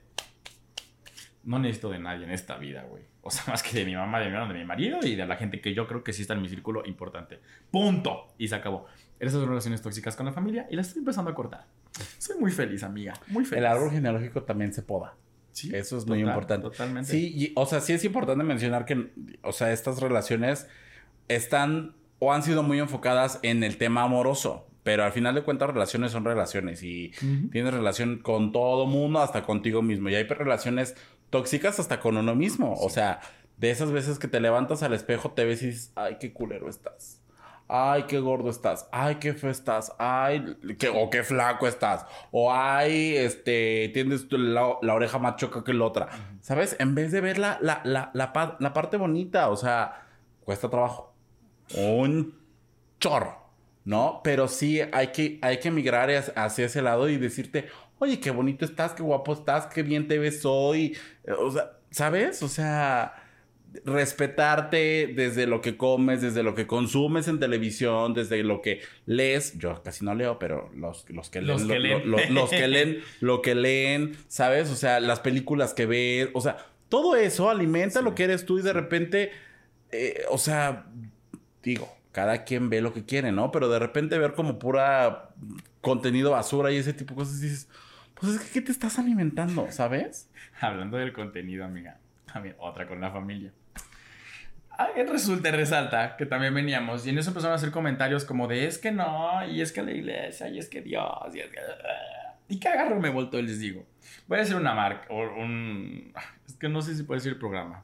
no necesito de nadie en esta vida, güey. O sea, *laughs* más que de mi mamá, de mi hermano, de mi marido y de la gente que yo creo que sí está en mi círculo importante. Punto. Y se acabó. Esas son relaciones tóxicas con la familia y las estoy empezando a cortar. Soy muy feliz, amiga. Muy feliz. El árbol genealógico también se poda. Sí, Eso es muy importante. Totalmente. Sí, y- o sea, sí es importante mencionar que, o sea, estas relaciones están o han sido muy enfocadas en el tema amoroso, pero al final de cuentas relaciones son relaciones y tienes relación con todo mundo, hasta contigo mismo, y hay relaciones tóxicas hasta con uno mismo, o sea, de esas veces que te levantas al espejo, te ves y dices, ay, qué culero estás. Ay, qué gordo estás. Ay, qué feo estás. Ay, qué, o qué flaco estás. O ay, este, tienes la, la oreja más choca que la otra. ¿Sabes? En vez de ver la, la, la, la parte bonita, o sea, cuesta trabajo. Un chorro, ¿no? Pero sí hay que, hay que migrar hacia ese lado y decirte, oye, qué bonito estás, qué guapo estás, qué bien te ves hoy. O sea, ¿sabes? O sea, respetarte desde lo que comes, desde lo que consumes en televisión, desde lo que lees. Yo casi no leo, pero los, los que leen, Los que lo- leen. lo- lo- los que leen, *laughs* lo que leen, ¿sabes? O sea, las películas que ves, o sea, todo eso alimenta Sí. lo que eres tú y de repente, eh, o sea, digo, cada quien ve lo que quiere, ¿no? Pero de repente ver como pura contenido basura y ese tipo de cosas, dices, pues es que ¿qué te estás alimentando, ¿sabes? *laughs* Hablando del contenido, amiga. Otra con la familia. Alguien resulta resalta que también veníamos y en eso empezaron a hacer comentarios como de es que no, y es que la iglesia, y es que Dios, y es que... Y que agarro me volto y les digo, voy a hacer una marca, o un... Es que no sé si puede decir programa,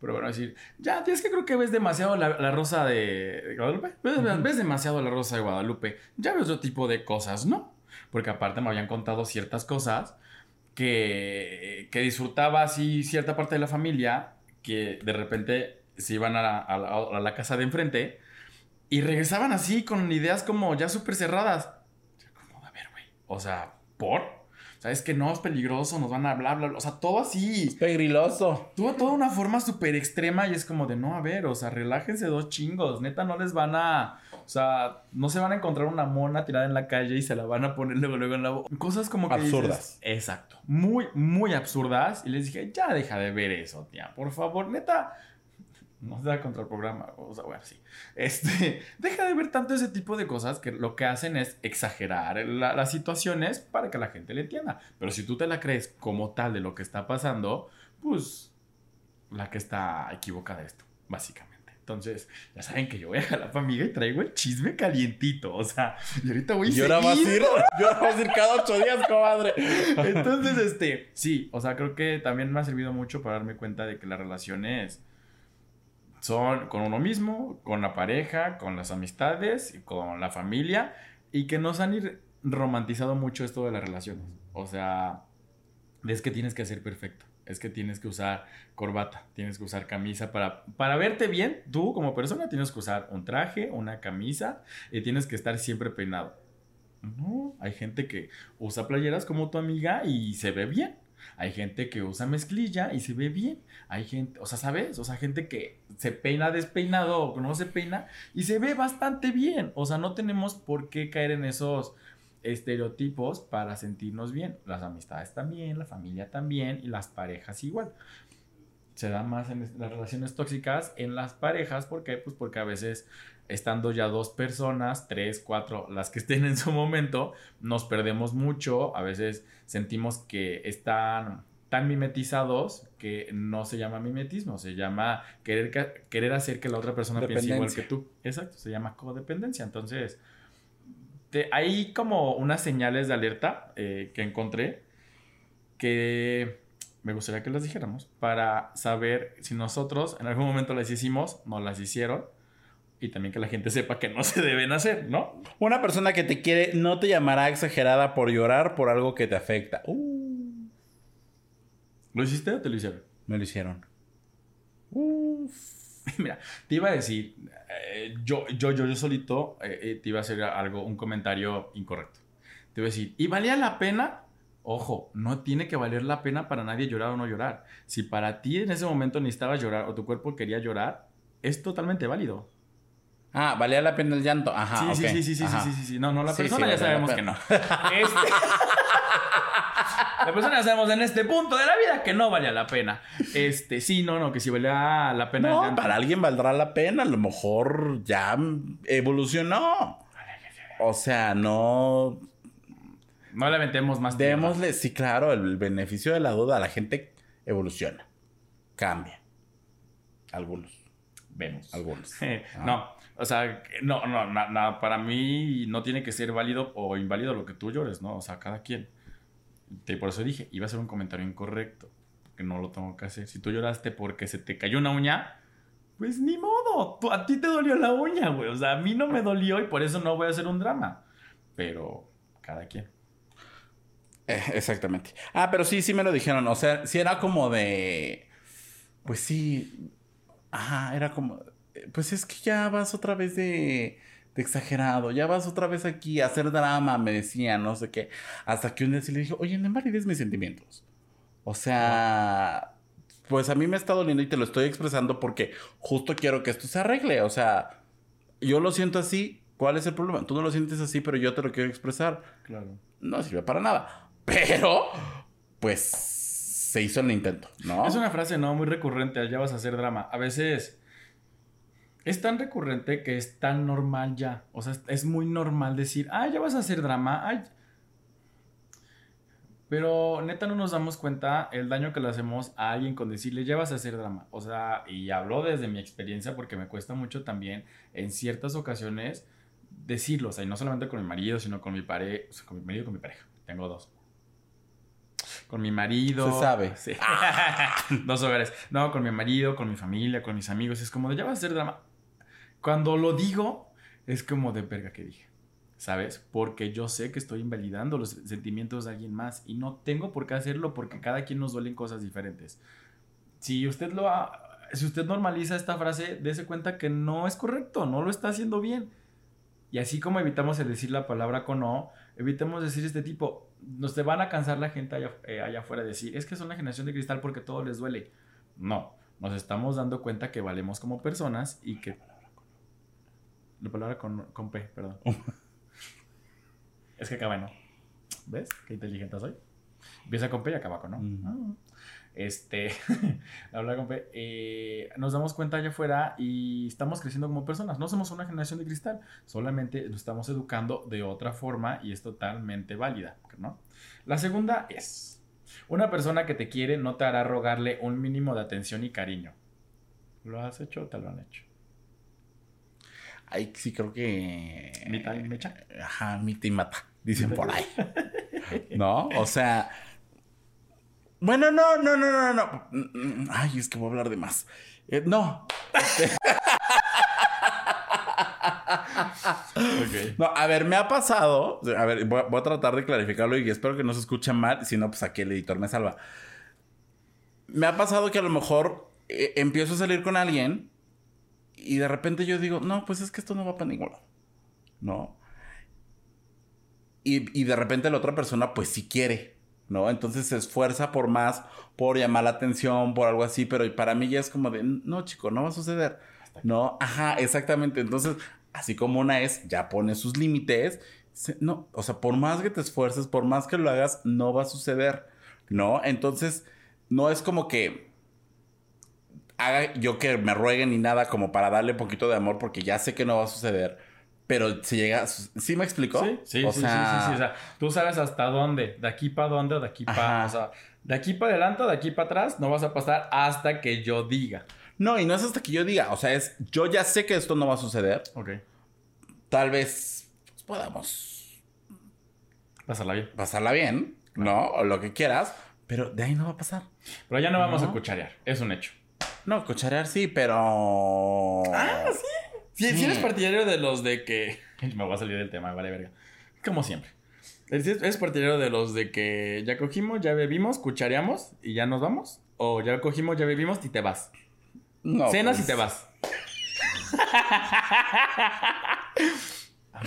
pero bueno, decir, ya, es que creo que ves demasiado la, la rosa de, de Guadalupe, ves, ves demasiado la rosa de Guadalupe, ya ves otro tipo de cosas, ¿no? Porque aparte me habían contado ciertas cosas que, que disfrutaba así cierta parte de la familia que de repente se iban a la, a la- a la casa de enfrente y regresaban así con ideas como ya súper cerradas. Yo como, a ver, güey. O sea, ¿por? ¿Sabes que no es peligroso? Nos van a bla, bla, bla. O sea, todo así. Pegriloso. Tuvo toda una forma súper extrema y es como de, no, a ver, o sea, relájense dos chingos. Neta, no les van a... O sea, no se van a encontrar una mona tirada en la calle y se la van a poner luego, luego en la boca. Cosas como que... dices, Absurdas. exacto. Muy, muy absurdas. Y les dije, ya deja de ver eso, tía. Por favor, neta... No se da contra el programa. O sea, bueno, sí. Este, *laughs* deja de ver tanto ese tipo de cosas que lo que hacen es exagerar la- las situaciones para que la gente le entienda. Pero si tú te la crees como tal de lo que está pasando, pues la que está equivocada esto, básicamente. Entonces, ya saben que yo voy a jalar amiga y traigo el chisme calientito. O sea, y ahorita voy Y ahora vas a ir, y ahora vas a ir cada ocho días, comadre. Entonces, este, sí, o sea, creo que también me ha servido mucho para darme cuenta de que las relaciones son con uno mismo, con la pareja, con las amistades, y con la familia, y que nos han ir romantizado mucho esto de las relaciones. O sea, es que tienes que ser perfecto, es que tienes que usar corbata, tienes que usar camisa para, para verte bien, tú como persona tienes que usar un traje, una camisa, y tienes que estar siempre peinado. No, hay gente que usa playeras como tu amiga y se ve bien. Hay gente que usa mezclilla y se ve bien. Hay gente, o sea, ¿sabes? O sea, gente que se peina despeinado o que no se peina y se ve bastante bien. O sea, no tenemos por qué caer en esos estereotipos para sentirnos bien. Las amistades también, la familia también y las parejas igual. Se da más en las relaciones tóxicas en las parejas. ¿Por qué? Pues porque a veces estando ya dos personas, tres, cuatro, las que estén en su momento, nos perdemos mucho. A veces sentimos que están tan mimetizados que no se llama mimetismo, se llama querer, querer hacer que la otra persona piense igual que tú. Exacto, se llama codependencia. Entonces, te- hay como unas señales de alerta eh, que encontré que me gustaría que las dijéramos para saber si nosotros en algún momento las hicimos, no las hicieron y también que la gente sepa que no *laughs* se deben hacer, ¿no? Una persona que te quiere no te llamará exagerada por llorar por algo que te afecta. Uh, ¿Lo hiciste o te lo hicieron? me lo hicieron. *laughs* Mira, te iba a decir, eh, yo, yo, yo, yo solito eh, eh, te iba a hacer algo, un comentario incorrecto. Te iba a decir, ¿y valía la pena? Ojo, no tiene que valer la pena para nadie llorar o no llorar. Si para ti en ese momento necesitabas llorar o tu cuerpo quería llorar, es totalmente válido. Ah, valía la pena el llanto. Ajá. sí, sí, ok. sí, sí, sí, Ajá. sí, sí, sí. No, no, la Sí, persona sí, ya sabemos que no. *laughs* Este- La persona ya sabemos en este punto de la vida que no valía la pena. Este, sí, no, no, que si valía la pena. el No, llanto. para alguien valdrá la pena. A lo mejor ya evolucionó. O sea, no. No le aventemos más. Démosle, sí, claro, el beneficio de la duda. La gente evoluciona. Cambia. Algunos. Vemos. Algunos. *laughs* No, o sea, no, no, na- na- para mí no tiene que ser válido o inválido lo que tú llores, ¿no? O sea, cada quien. Y por eso dije, iba a ser un comentario incorrecto, que no lo tengo que hacer. Si tú lloraste porque se te cayó una uña, pues ni modo, tú- a ti te dolió la uña, güey. O sea, a mí no me dolió y por eso no voy a hacer un drama. Pero cada quien. Eh, exactamente. Ah, pero sí, sí me lo dijeron. O sea, sí era como de. Pues sí. Ajá, era como. Eh, Pues es que ya vas otra vez de. de exagerado. Ya vas otra vez aquí a hacer drama, me decían, no sé qué. Hasta que un día sí le dije, oye, no invalides mis sentimientos. O sea. Pues a mí me está doliendo y te lo estoy expresando porque justo quiero que esto se arregle. O sea, yo lo siento así. ¿Cuál es el problema? Tú no lo sientes así, pero yo te lo quiero expresar Claro. no sirve para nada. Pero, pues, se hizo el intento, ¿no? Es una frase, ¿no? Muy recurrente, ya vas a hacer drama. A veces es tan recurrente que es tan normal ya. O sea, es, muy normal decir, ah, ya vas a hacer drama. Ay. Pero neta no nos damos cuenta el daño que le hacemos a alguien con decirle, ya vas a hacer drama. O sea, y hablo desde mi experiencia porque me cuesta mucho también en ciertas ocasiones decirlo. O sea, y no solamente con mi marido, sino con mi pareja. O sea, con mi marido y con mi pareja. Tengo dos. Con mi marido. Se sabe. Sí. *laughs* Dos hogares. No, con mi marido, con mi familia, con mis amigos. Es como de ya va a ser drama. Cuando lo digo, es como de verga que dije. ¿Sabes? Porque yo sé que estoy invalidando los sentimientos de alguien más y no tengo por qué hacerlo porque cada quien nos duelen cosas diferentes. Si usted lo ha, si usted normaliza esta frase, dése cuenta que no es correcto, no lo está haciendo bien. Y así como evitamos el decir la palabra con no, evitemos decir este tipo. Nos te van a cansar la gente allá, eh, allá afuera de decir, es que son la generación de cristal porque todo les duele. No, nos estamos dando cuenta que valemos como personas y que... La palabra con, con P, perdón. es que acaba en no. ¿Ves? Qué inteligente soy. Empieza con P y acaba con no. Mm. Ah. Este, *laughs* la palabra con P. eh, nos damos cuenta allá afuera y estamos creciendo como personas. No somos una generación de cristal, solamente nos estamos educando de otra forma y es totalmente válida, ¿no? La segunda es, una persona que te quiere no te hará rogarle un mínimo de atención y cariño. ¿Lo has hecho o te lo han hecho? Ay, sí, creo que. ¿Mita y mecha? Ajá, mita y mata. Dicen por ahí. *laughs* ¿No? O sea. Bueno, no, no, no, no, no. Ay, es que voy a hablar de más. Eh, no. *laughs* No, a ver, me ha pasado. A ver, voy a, voy a tratar de clarificarlo y espero que no se escuche mal. Si no, pues aquí el editor me salva. Me ha pasado que a lo mejor eh, empiezo a salir con alguien y de repente yo digo, no, pues es que esto no va para ningún lado. ¿No? Y, y de repente la otra persona, pues sí quiere. ¿No? Entonces se esfuerza por más, por llamar la atención, por algo así, pero para mí ya es como de, no, chico, no va a suceder. No, ajá, exactamente. Entonces, así como una es, ya pone sus límites. No, o sea, por más que te esfuerces, por más que lo hagas, no va a suceder. ¿No? Entonces, no es como que haga yo que me rueguen ni nada como para darle poquito de amor porque ya sé que no va a suceder. Pero si llega, ¿sí me explicó? Sí, sí, o sí, sea, sí, sí, sí. O sea, tú sabes hasta dónde, de aquí para dónde de aquí para... O sea, de aquí para adelante de aquí para atrás no vas a pasar hasta que yo diga. No, y no es hasta que yo diga, o sea, es yo ya sé que esto no va a suceder. Ok. Tal vez pues, podamos Pásala bien. pasarla bien, ¿no? O lo que quieras, pero de ahí no va a pasar. Pero ya no vamos No. a cucharear, es un hecho. No, cucharear sí, pero. Ah, sí. Si, Sí. eres partidario de los de que. *laughs* Me voy a salir del tema, vale, verga. Como siempre. ¿Eres, eres partidario de los de que ya cogimos, ya bebimos, cuchareamos y ya nos vamos? ¿O ya cogimos, ya bebimos y te vas? No, Cenas pues, y te vas.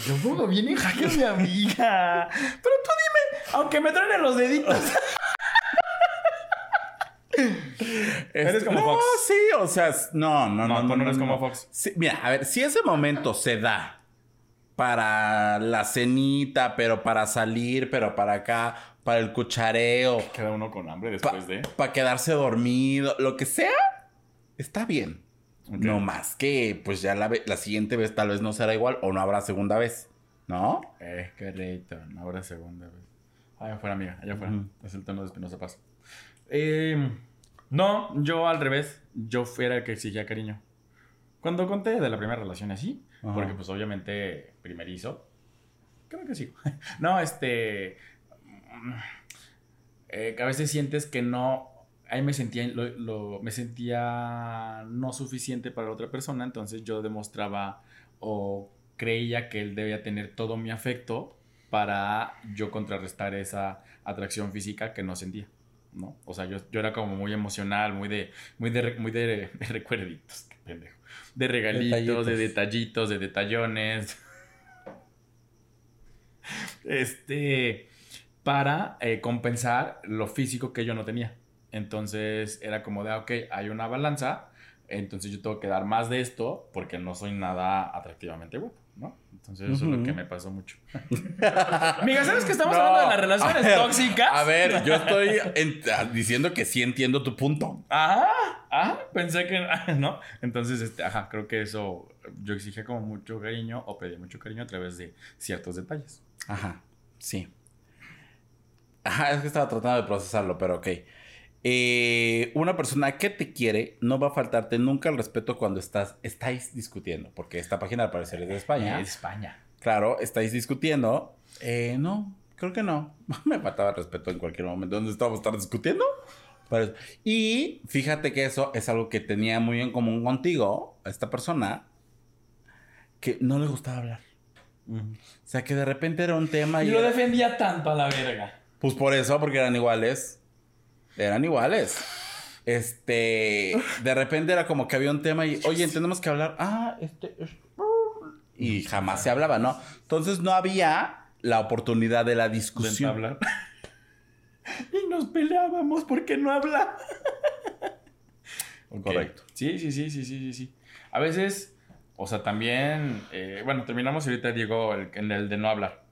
Yo todo bien en jaque mi amiga. Pero tú dime, aunque me truenen los deditos. *laughs* Eres como no, Fox. sí, o sea, no, no, no. No, tú no eres como Fox. Sí, mira, a ver, si ese momento se da para la cenita, pero para salir, pero para acá, para el cuchareo, Queda uno con hambre después de. para quedarse dormido, lo que sea, está bien. No más que, pues ya la, la siguiente vez tal vez no será igual o no habrá segunda vez, ¿no? Eh, qué reto. Ahora segunda vez. Allá afuera, amiga. Allá afuera. Es el tono de Espinosa Paz. Eh, no, yo al revés. Yo era el que exigía cariño. Cuando conté de la primera relación así, Ajá. porque pues obviamente primerizo. Creo que sí. *laughs* No, este... mm, eh, que a veces sientes que no... Ahí me sentía, lo- lo- me sentía no suficiente para la otra persona, entonces yo demostraba o creía que él debía tener todo mi afecto para yo contrarrestar esa atracción física que no sentía, ¿no? O sea, yo, yo era como muy emocional, muy de, muy de, muy de, de *laughs* recuerditos, qué pendejo. De regalitos, de detallitos, de detallones. *laughs* Este, para eh, compensar lo físico que yo no tenía. Entonces era como de, ah, ok, hay una balanza, entonces yo tengo que dar más de esto porque no soy nada atractivamente guapo, ¿no? Entonces eso es lo que me pasó mucho. *laughs* Amiga, ¿sabes que estamos hablando de las relaciones *laughs* a ver, tóxicas? A ver, yo estoy en- ah, diciendo que sí entiendo tu punto. Ajá, ajá, pensé que *laughs* no. Entonces, este, ajá, creo que eso yo exigía como mucho cariño o pedía mucho cariño a través de ciertos detalles. Ajá, sí. Ajá, es que estaba tratando de procesarlo, pero ok. Eh, una persona que te quiere no va a faltarte nunca el respeto cuando estás, estáis discutiendo, porque esta página al parecer es de España. Es España. Claro, estáis discutiendo. Eh, no, creo que no. *laughs* Me faltaba el respeto en cualquier momento. ¿Dónde estábamos estar discutiendo? Pero- y fíjate que eso es algo que tenía muy en común contigo, esta persona, que no le gustaba hablar. O sea, que de repente era un tema Y y... lo era- defendía tanto a la verga. Pues por eso, porque eran iguales. Eran iguales. Este, de repente era como que había un tema y, oye, tenemos que hablar. Ah, este. es- Y jamás se hablaba, ¿no? Entonces no había la oportunidad de la De discusión. entablar. *laughs* y nos peleábamos porque no hablaba. Correcto. Sí, sí, sí, sí, sí, sí, sí. A veces, o sea, también, eh, bueno, terminamos y ahorita digo el, en el de no hablar.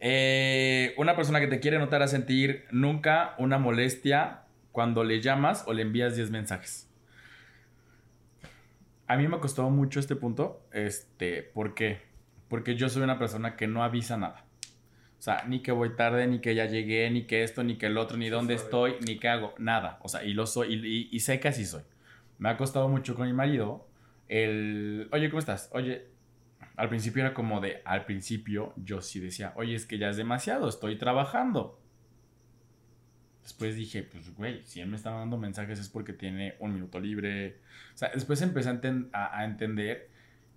Eh, una persona que te quiere notar a sentir nunca una molestia cuando le llamas o le envías 10 mensajes. A mí me costó mucho este punto, este, ¿por qué? Porque yo soy una persona que no avisa nada. O sea, ni que voy tarde, ni que ya llegué, ni que esto, ni que el otro, ni dónde estoy, ni que hago, nada. O sea, y lo soy, y, y- y sé que así soy. Me ha costado mucho con mi marido el, oye, ¿cómo estás? Oye, al principio era como de, al principio yo sí decía, oye, es que ya es demasiado, estoy trabajando. Después dije, pues, güey, si él me está dando mensajes es porque tiene un minuto libre. O sea, después empecé a, enten- a- a entender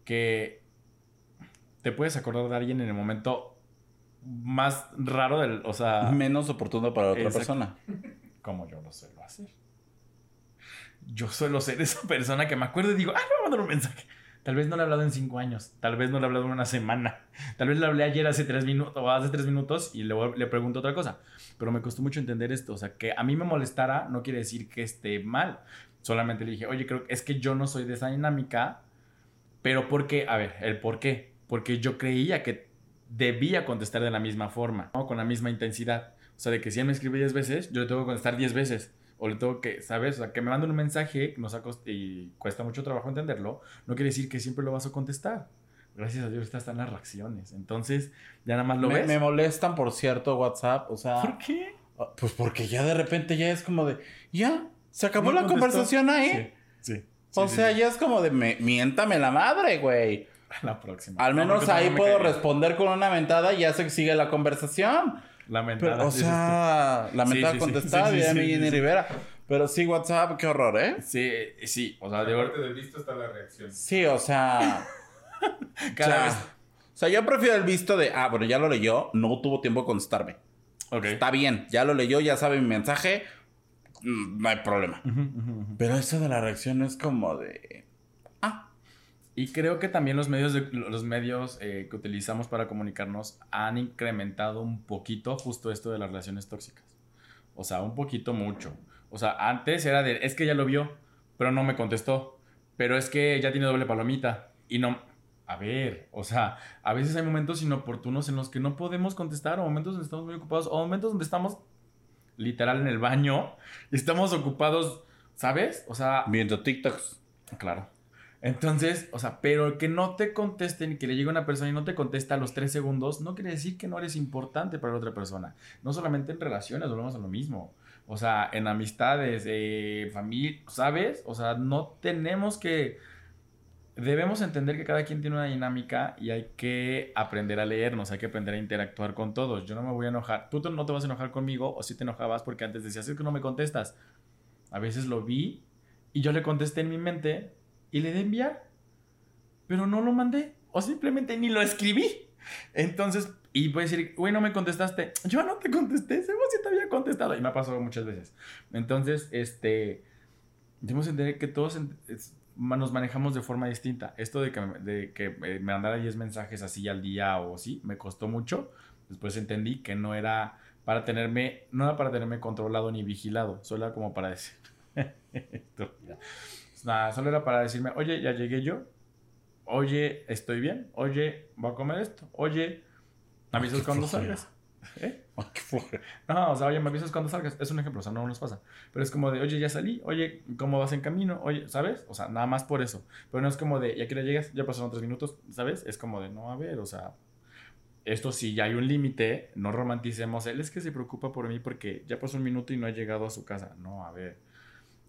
que te puedes acordar de alguien en el momento más raro del, o sea, Menos oportuno para otra Exacto. persona. como yo lo suelo hacer. Yo suelo ser esa persona que me acuerdo y digo, ah, le voy a mandar un mensaje. Tal vez no le he hablado en cinco años, tal vez no le he hablado en una semana, *laughs* tal vez le hablé ayer hace tres minutos o hace tres minutos y le, le pregunto otra cosa. Pero me costó mucho entender esto, o sea, que a mí me molestara no quiere decir que esté mal. Solamente le dije, oye, creo es que yo no soy de esa dinámica, pero ¿por qué? A ver, el por qué. Porque yo creía que debía contestar de la misma forma, ¿no? con la misma intensidad. O sea, de que si él me escribe 10 veces, yo le tengo que contestar 10 veces. O le tengo que, ¿sabes? O sea, que me manden un mensaje nos ha y cuesta mucho trabajo entenderlo, no quiere decir que siempre lo vas a contestar. Gracias a Dios estas están las reacciones. Entonces, ya nada más lo Me, ves. me molestan, por cierto, WhatsApp. O sea, ¿Por qué? ah, pues porque ya de repente ya es como de, ya, se acabó ¿No la contestó? conversación ahí. Sí, sí. o Sí, sea, ya es como de, me, miéntame la madre, güey. *laughs* La próxima. Al No, menos ahí me puedo caería. responder con una mentada y ya se sigue la conversación. Lamentada, Pero, o sea, la Sí, mentada sí, sí, contestada sí, sí, ya sí, me sí, Jenny sí. Rivera. Pero sí, WhatsApp, qué horror, ¿eh? Sí, sí. O sea, de Aparte del visto está la reacción. Sí, o sea. *laughs* cada o sea, vez. O sea, yo prefiero el visto de, ah, bueno, ya lo leyó, no tuvo tiempo de contestarme. Ok. Está bien, ya lo leyó, ya sabe mi mensaje, mm, no hay problema. Pero eso de la reacción es como de, Y creo que también los medios, de- los medios eh, que utilizamos para comunicarnos han incrementado un poquito justo esto de las relaciones tóxicas. O sea, un poquito mucho. O sea, antes era de, es que ya lo vio, pero no me contestó. Pero es que ya tiene doble palomita. Y no... A ver, o sea, a veces hay momentos inoportunos en los que no podemos contestar, o momentos donde estamos muy ocupados, o momentos donde estamos literal en el baño y estamos ocupados, ¿sabes? O sea, viendo TikToks. Claro. Entonces, o sea, pero que no te contesten y que le llegue una persona y no te contesta a los tres segundos, no quiere decir que no eres importante para la otra persona. No solamente en relaciones, volvemos a lo mismo. O sea, en amistades, eh, familia, ¿sabes? O sea, no tenemos que... Debemos entender que cada quien tiene una dinámica y hay que aprender a leernos, hay que aprender a interactuar con todos. Yo no me voy a enojar. Tú no te vas a enojar conmigo o si te enojabas porque antes decías, es que no me contestas. A veces lo vi y yo le contesté en mi mente y le a enviar. Pero no lo mandé. O simplemente ni lo escribí. Entonces, y puede decir, güey, no me contestaste. Yo no te contesté, seguro si te había contestado. Y me ha pasado muchas veces. Entonces, este, debemos entender que todos nos manejamos de forma distinta. Esto de que, de que eh, me mandara 10 mensajes así al día o así, me costó mucho. Después entendí que no era para tenerme, no era para tenerme controlado ni vigilado. Solo era como para decir. *laughs* Nada, solo era para decirme, oye, ya llegué yo. Oye, estoy bien. Oye, voy a comer esto. Oye, me avisas cuando salgas. ¿Eh? No, o sea, oye, me avisas cuando salgas. Es un ejemplo, o sea, no nos pasa. Pero es como de, oye, ya salí. Oye, ¿cómo vas en camino? Oye, ¿sabes? O sea, nada más por eso. Pero no es como de, ya que le llegas, ya pasaron tres minutos, ¿sabes? Es como de, no, a ver, o sea, esto sí, ya hay un límite. No romanticemos. Él es que se preocupa por mí porque ya pasó un minuto y no ha llegado a su casa. No, a ver.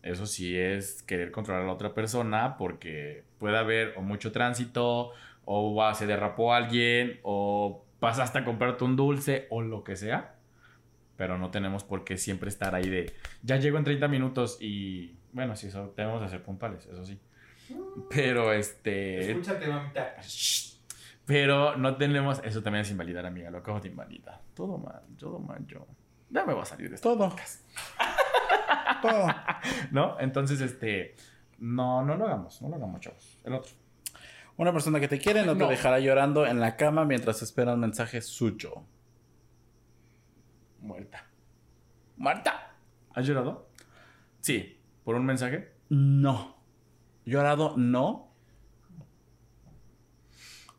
Eso sí es querer controlar a la otra persona porque puede haber o mucho tránsito, o se derrapó alguien, o pasaste a comprarte un dulce, o lo que sea. Pero no tenemos por qué siempre estar ahí de, ya llego en 30 minutos y, bueno, sí, eso tenemos que ser puntuales, eso sí. Pero este... Escúchate, mamita. Pero no tenemos, eso también es invalidar, amiga, lo acabo de invalidar. Todo mal, todo mal yo. Ya me voy a salir de esto. Todo. *laughs* *laughs* ¿No? Entonces, este. No, no lo hagamos, no lo hagamos, chavos. El otro. Una persona que te quiere no, No. te dejará llorando en la cama mientras espera un mensaje suyo. Muerta. Marta. ¿Has llorado? Sí. ¿Por un mensaje? No. Llorado, no.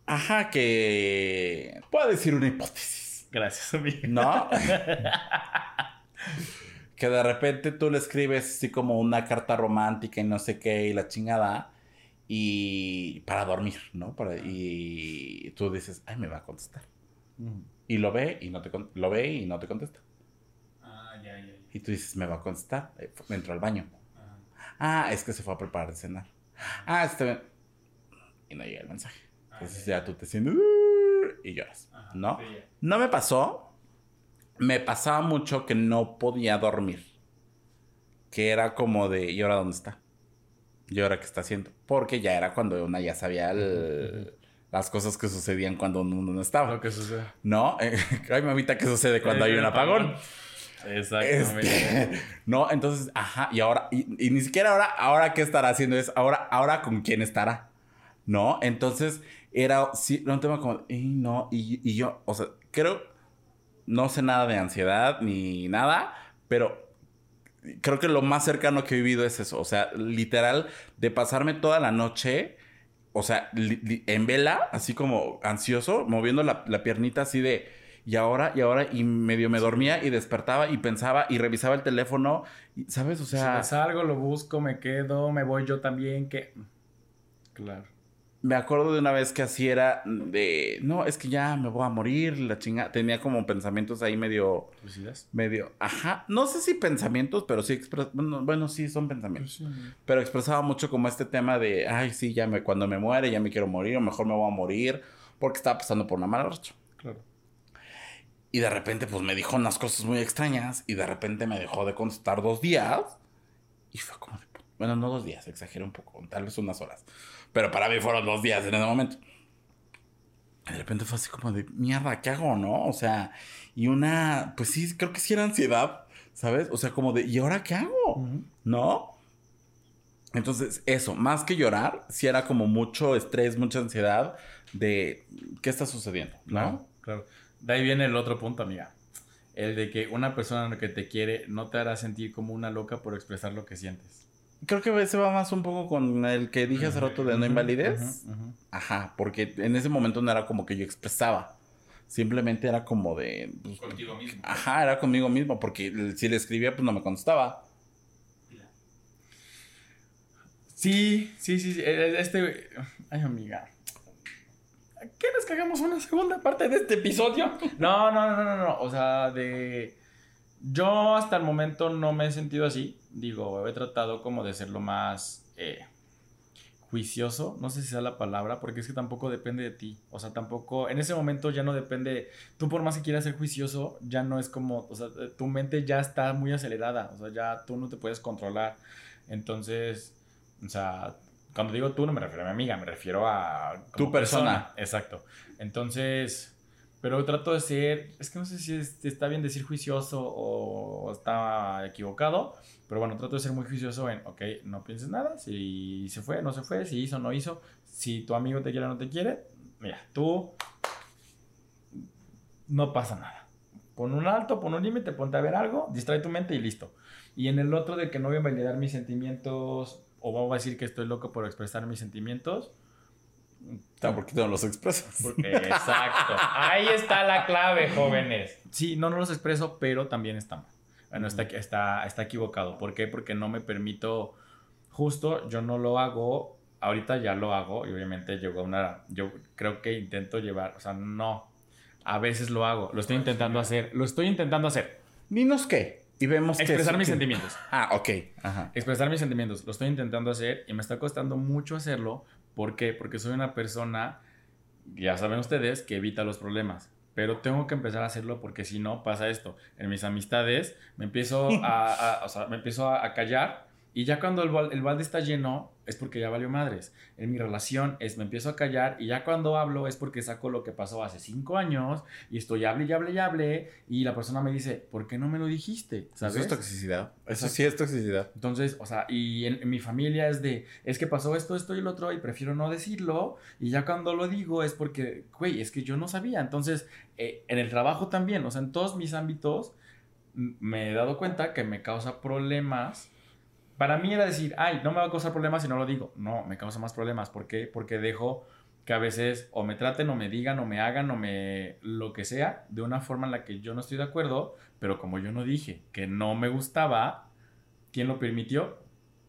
Ajá, que... Puedo decir una hipótesis. Gracias, amigo. ¿No? *laughs* que de repente tú le escribes así como una carta romántica y no sé qué y la chingada. Y para dormir, ¿no? Para- y tú dices, ay, me va a contestar. Y lo ve y no te, lo ve y no te contesta. Ah, ya, ya. ya. Y tú dices, me va a contestar. Eh, Entró al baño. Ah, es que se fue a preparar de cenar. Ah, este... Y no llega el mensaje. Ah, Entonces ya. ya tú te sientes... "Uh", y lloras. Ajá, ¿No? sí. No me pasó. Me pasaba mucho que no podía dormir. Que era como de, ¿y ahora dónde está? ¿Y ahora qué está haciendo? Porque ya era cuando una ya sabía el- las cosas que sucedían cuando uno no estaba. Lo que sucede. ¿No? *laughs* Ay, mamita, ¿qué sucede cuando hay un apagón? Exactamente. Este, *laughs* no, entonces, ajá, y ahora, y, y ni siquiera ahora, ahora qué estará haciendo es, ahora, ahora con quién estará, ¿no? Entonces, era, sí, era un tema como, y no, y, y yo, o sea, creo, no sé nada de ansiedad ni nada, pero creo que lo más cercano que he vivido es eso, o sea, literal, de pasarme toda la noche, o sea, en vela, así como ansioso, moviendo la, la piernita así de, y ahora, y ahora, y medio me dormía y despertaba y pensaba y revisaba el teléfono, ¿sabes? O Si sea, me salgo, lo busco, me quedo, me voy yo también, que... Claro. Me acuerdo de una vez que así era de, no, es que ya me voy a morir, la chinga, tenía como pensamientos ahí medio, ¿Suicidas? medio, ajá, no sé si pensamientos, pero sí, expres- bueno, bueno, sí, son pensamientos. Pero expresaba mucho como este tema de, ay, sí, ya me, cuando me muere, ya me quiero morir, o mejor me voy a morir, porque estaba pasando por una mala racha. Claro. Y de repente, pues me dijo unas cosas muy extrañas, y de repente me dejó de contestar dos días, y fue como de, bueno, no dos días, exageré un poco, tal vez unas horas, pero para mí fueron dos días en ese momento. Y de repente fue así como de, mierda, ¿qué hago, no? O sea, y una, pues sí, creo que sí era ansiedad, ¿sabes? O sea, como de, ¿y ahora qué hago? ¿No? Entonces, eso, más que llorar, sí era como mucho estrés, mucha ansiedad de qué está sucediendo, ¿no? Claro, claro. De ahí viene el otro punto, amiga. El de que una persona que te quiere no te hará sentir como una loca por expresar lo que sientes. Creo que ese va más un poco con el que dije hace rato de no invalidez. Ajá, porque en ese momento no era como que yo expresaba. Simplemente era como de. pues, Contigo mismo. ajá, era conmigo mismo, porque si le escribía, pues no me contestaba. Sí, sí, sí, sí. eh, Este. Ay, amiga. ¿Quieres que hagamos una segunda parte de este episodio? *laughs* No, no, no, no, no. O sea, de. Yo hasta el momento no me he sentido así. Digo, he tratado como de ser lo más eh, juicioso. No sé si sea la palabra, porque es que tampoco depende de ti. O sea, tampoco. En ese momento ya no depende. Tú, por más que quieras ser juicioso, ya no es como. O sea, tu mente ya está muy acelerada. O sea, ya tú no te puedes controlar. Entonces. O sea, cuando digo tú no me refiero a mi amiga, me refiero a... Tu persona. Exacto. Entonces, pero trato de ser, es que no sé si es- está bien decir juicioso o está equivocado, pero bueno, trato de ser muy juicioso en, ok, no pienses nada, si se fue, no se fue, si hizo, no hizo, si tu amigo te quiere o no te quiere, mira, tú no pasa nada. Pon un alto, pon un límite, ponte a ver algo, distrae tu mente y listo. Y en el otro de que no voy a validar mis sentimientos o vamos a decir que estoy loco por expresar mis sentimientos. ¿Por qué no los expresas? Porque- exacto. Ahí está la clave, jóvenes. Sí, no, no los expreso, pero también está mal. Bueno, está, está, está equivocado. ¿Por qué? Porque no me permito, justo yo no lo hago, ahorita ya lo hago y obviamente llegó a una, yo creo que intento llevar, o sea, no, a veces lo hago, lo estoy intentando hacer, lo estoy intentando hacer, Dinos qué. Y vemos qué expresar es- mis qué- sentimientos. Ah, ok. Ajá. Expresar mis sentimientos. Lo estoy intentando hacer y me está costando mucho hacerlo. ¿Por qué? Porque soy una persona, ya saben ustedes, que evita los problemas. Pero tengo que empezar a hacerlo porque si no pasa esto. En mis amistades me empiezo a, o sea, me empiezo a callar Y ya cuando el, el balde está lleno, es porque ya valió madres. En mi relación es me empiezo a callar y ya cuando hablo es porque saco lo que pasó hace cinco años y estoy hable y hable y hable y la persona me dice, ¿por qué no me lo dijiste? ¿Sabes? Eso es toxicidad. Eso sí es toxicidad. Entonces, o sea, y en, en mi familia es de, es que pasó esto, esto y el otro, y prefiero no decirlo, y ya cuando lo digo es porque, güey, es que yo no sabía. Entonces, eh, en el trabajo también, o sea, en todos mis ámbitos, me he dado cuenta que me causa problemas. Para mí era decir, ay, no me va a causar problemas si no lo digo. No, me causa más problemas. ¿Por qué? Porque dejo que a veces o me traten o me digan o me hagan o me lo que sea de una forma en la que yo no estoy de acuerdo, pero como yo no dije que no me gustaba, ¿quién lo permitió?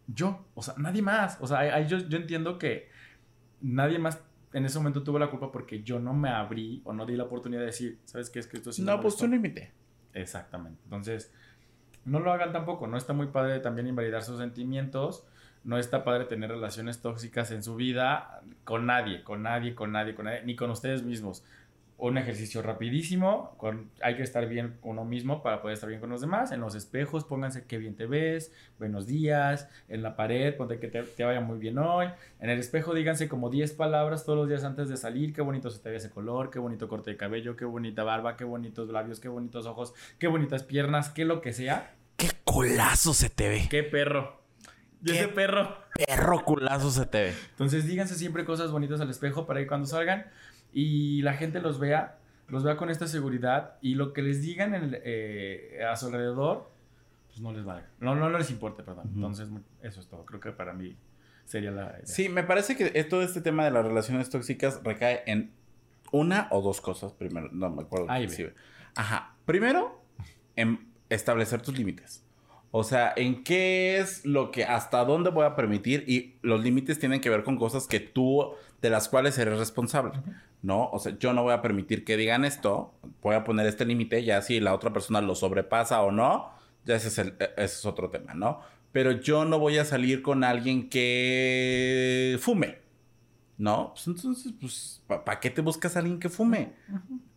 Yo, o sea, nadie más. O sea, yo, yo entiendo que nadie más en ese momento tuvo la culpa porque yo no me abrí o no di la oportunidad de decir, ¿sabes qué? Es que esto sí me No, pues molestó". un límite. Exactamente. Entonces, no lo hagan tampoco. No está muy padre también invalidar sus sentimientos. No está padre tener relaciones tóxicas en su vida con nadie, con nadie, con nadie, con nadie, ni con ustedes mismos. Un ejercicio rapidísimo. Con, hay que estar bien uno mismo para poder estar bien con los demás. En los espejos, pónganse qué bien te ves, buenos días. En la pared, ponte que te, te vaya muy bien hoy. En el espejo, díganse como 10 palabras todos los días antes de salir. Qué bonito se te ve ese color, qué bonito corte de cabello, qué bonita barba, qué bonitos labios, qué bonitos ojos, qué bonitas piernas, qué lo que sea. Qué culazo se te ve. Qué perro. Y ese perro. Perro culazo se te ve. Entonces díganse siempre cosas bonitas al espejo para que cuando salgan y la gente los vea, los vea con esta seguridad y lo que les digan en el- eh, a su alrededor, pues no les valga. No, no, les importe, perdón. Ujú. Entonces mu- eso es todo. Creo que para mí sería la idea. Sí, me parece que eh, todo este tema de las relaciones tóxicas recae en una o dos cosas. Primero, no me acuerdo. Ahí. Sí. Ajá. Primero, en establecer tus límites. O sea, en qué es lo que, hasta dónde voy a permitir y los límites tienen que ver con cosas que tú, de las cuales eres responsable, ¿no? O sea, yo no voy a permitir que digan esto, voy a poner este límite, ya si la otra persona lo sobrepasa o no, ya ese es, el- e- ese es otro tema, ¿no? Pero yo no voy a salir con alguien que fume, ¿no? Pues entonces, pues, ¿para qué te buscas a alguien que fume?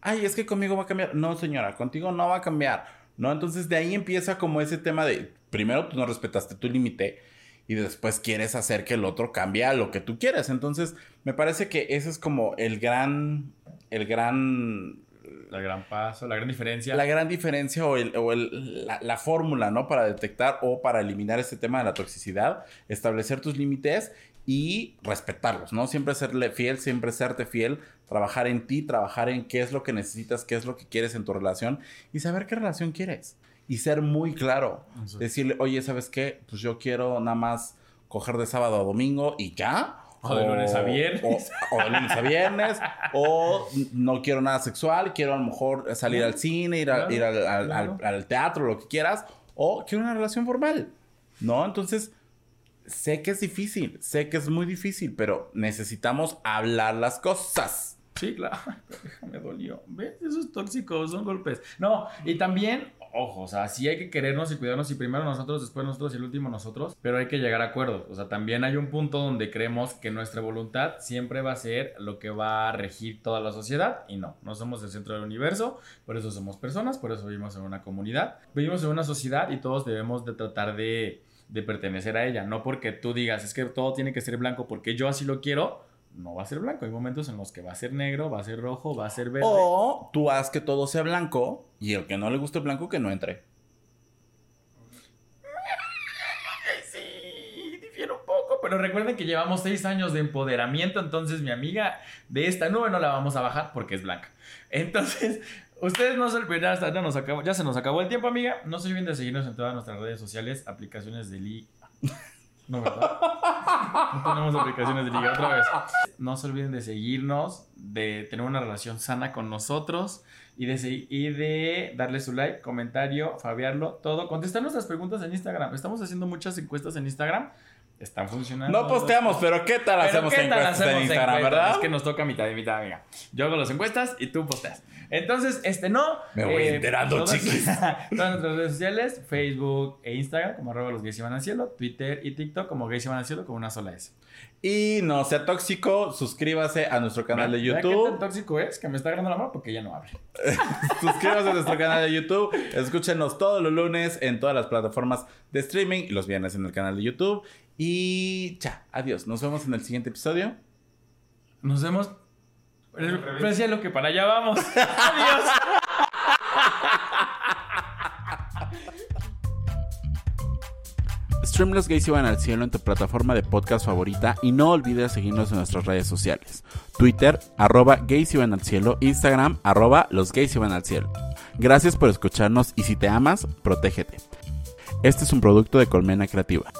Ay, es que conmigo va a cambiar. No, señora, contigo no va a cambiar. ¿No? Entonces de ahí empieza como ese tema de, primero tú no respetaste tu límite y después quieres hacer que el otro cambie a lo que tú quieres. Entonces me parece que ese es como el gran, el gran, La gran paso, la gran diferencia. la gran diferencia o, el, o el- la, la fórmula, ¿no? Para detectar o para eliminar este tema de la toxicidad, establecer tus límites y respetarlos, ¿no? Siempre serle fiel, siempre serte fiel, trabajar en ti, trabajar en qué es lo que necesitas, qué es lo que quieres en tu relación y saber qué relación quieres. Y ser muy claro. Decirle, oye, ¿sabes qué? Pues yo quiero nada más coger de sábado a domingo y ya. O de lunes a viernes. O, o de lunes a viernes. *laughs* o no quiero nada sexual, quiero a lo mejor salir Claro. al cine, ir, a- Claro, ir al, al- claro. al- al teatro, lo que quieras. O quiero una relación formal. ¿No? Entonces, sé que es difícil, sé que es muy difícil, pero necesitamos hablar las cosas. Sí, claro. *laughs* Me dolió. ¿Ves? Eso es tóxico, son golpes. No, y también, ojo, o sea, sí hay que querernos y cuidarnos y primero nosotros, después nosotros y el último nosotros, pero hay que llegar a acuerdos. O sea, también hay un punto donde creemos que nuestra voluntad siempre va a ser lo que va a regir toda la sociedad y no, no somos el centro del universo, por eso somos personas, por eso vivimos en una comunidad, vivimos en una sociedad y todos debemos de tratar de, de pertenecer a ella, no porque tú digas, es que todo tiene que ser blanco porque yo así lo quiero no va a ser blanco. Hay momentos en los que va a ser negro, va a ser rojo, va a ser verde. O tú haz que todo sea blanco y el que no le guste el blanco que no entre. *laughs* Sí, difiere un poco, pero recuerden que llevamos seis años de empoderamiento, entonces mi amiga de esta nube no la vamos a bajar porque es blanca. Entonces, *laughs* ustedes no se olviden, hasta ya, nos acabó, ya se nos acabó el tiempo, amiga. No se olviden de seguirnos en todas nuestras redes sociales, aplicaciones de liga. *laughs* No, ¿verdad? No tenemos aplicaciones de liga otra vez. No se olviden de seguirnos, de tener una relación sana con nosotros y de, y de darle su like, comentario, fabiarlo, todo. Contestar nuestras preguntas en Instagram. Estamos haciendo muchas encuestas en Instagram Están funcionando. No posteamos, pero ¿qué tal Pero hacemos ¿qué tal encuestas en Instagram, encuestas? verdad? Es que nos toca mitad y mitad, amiga. Yo hago las encuestas y tú posteas. Entonces, este no. Me voy enterando, todas- chiquis. *laughs* Todas nuestras redes sociales, Facebook e Instagram, como arroba los gays iban al cielo, Twitter y TikTok, como gays iban al cielo, con una sola S. Y no sea tóxico, suscríbase a nuestro canal de ¿Vea ¿Qué tan YouTube. tóxico es? Que me está agarrando la mano porque ya no abre. *laughs* Suscríbase a nuestro canal de YouTube. Escúchenos todos los lunes en todas las plataformas de streaming y los viernes en el canal de YouTube. Y ya, adiós. Nos vemos en el siguiente episodio. Nos vemos. Precia lo que para allá vamos. *laughs* Adiós. Stream Los Gays Iban al Cielo en tu plataforma de podcast favorita y no olvides seguirnos en nuestras redes sociales. Twitter, arroba gays iban al cielo, Instagram, arroba los gays iban al cielo. Gracias por escucharnos y si te amas, protégete. Este es un producto de Colmena Creativa.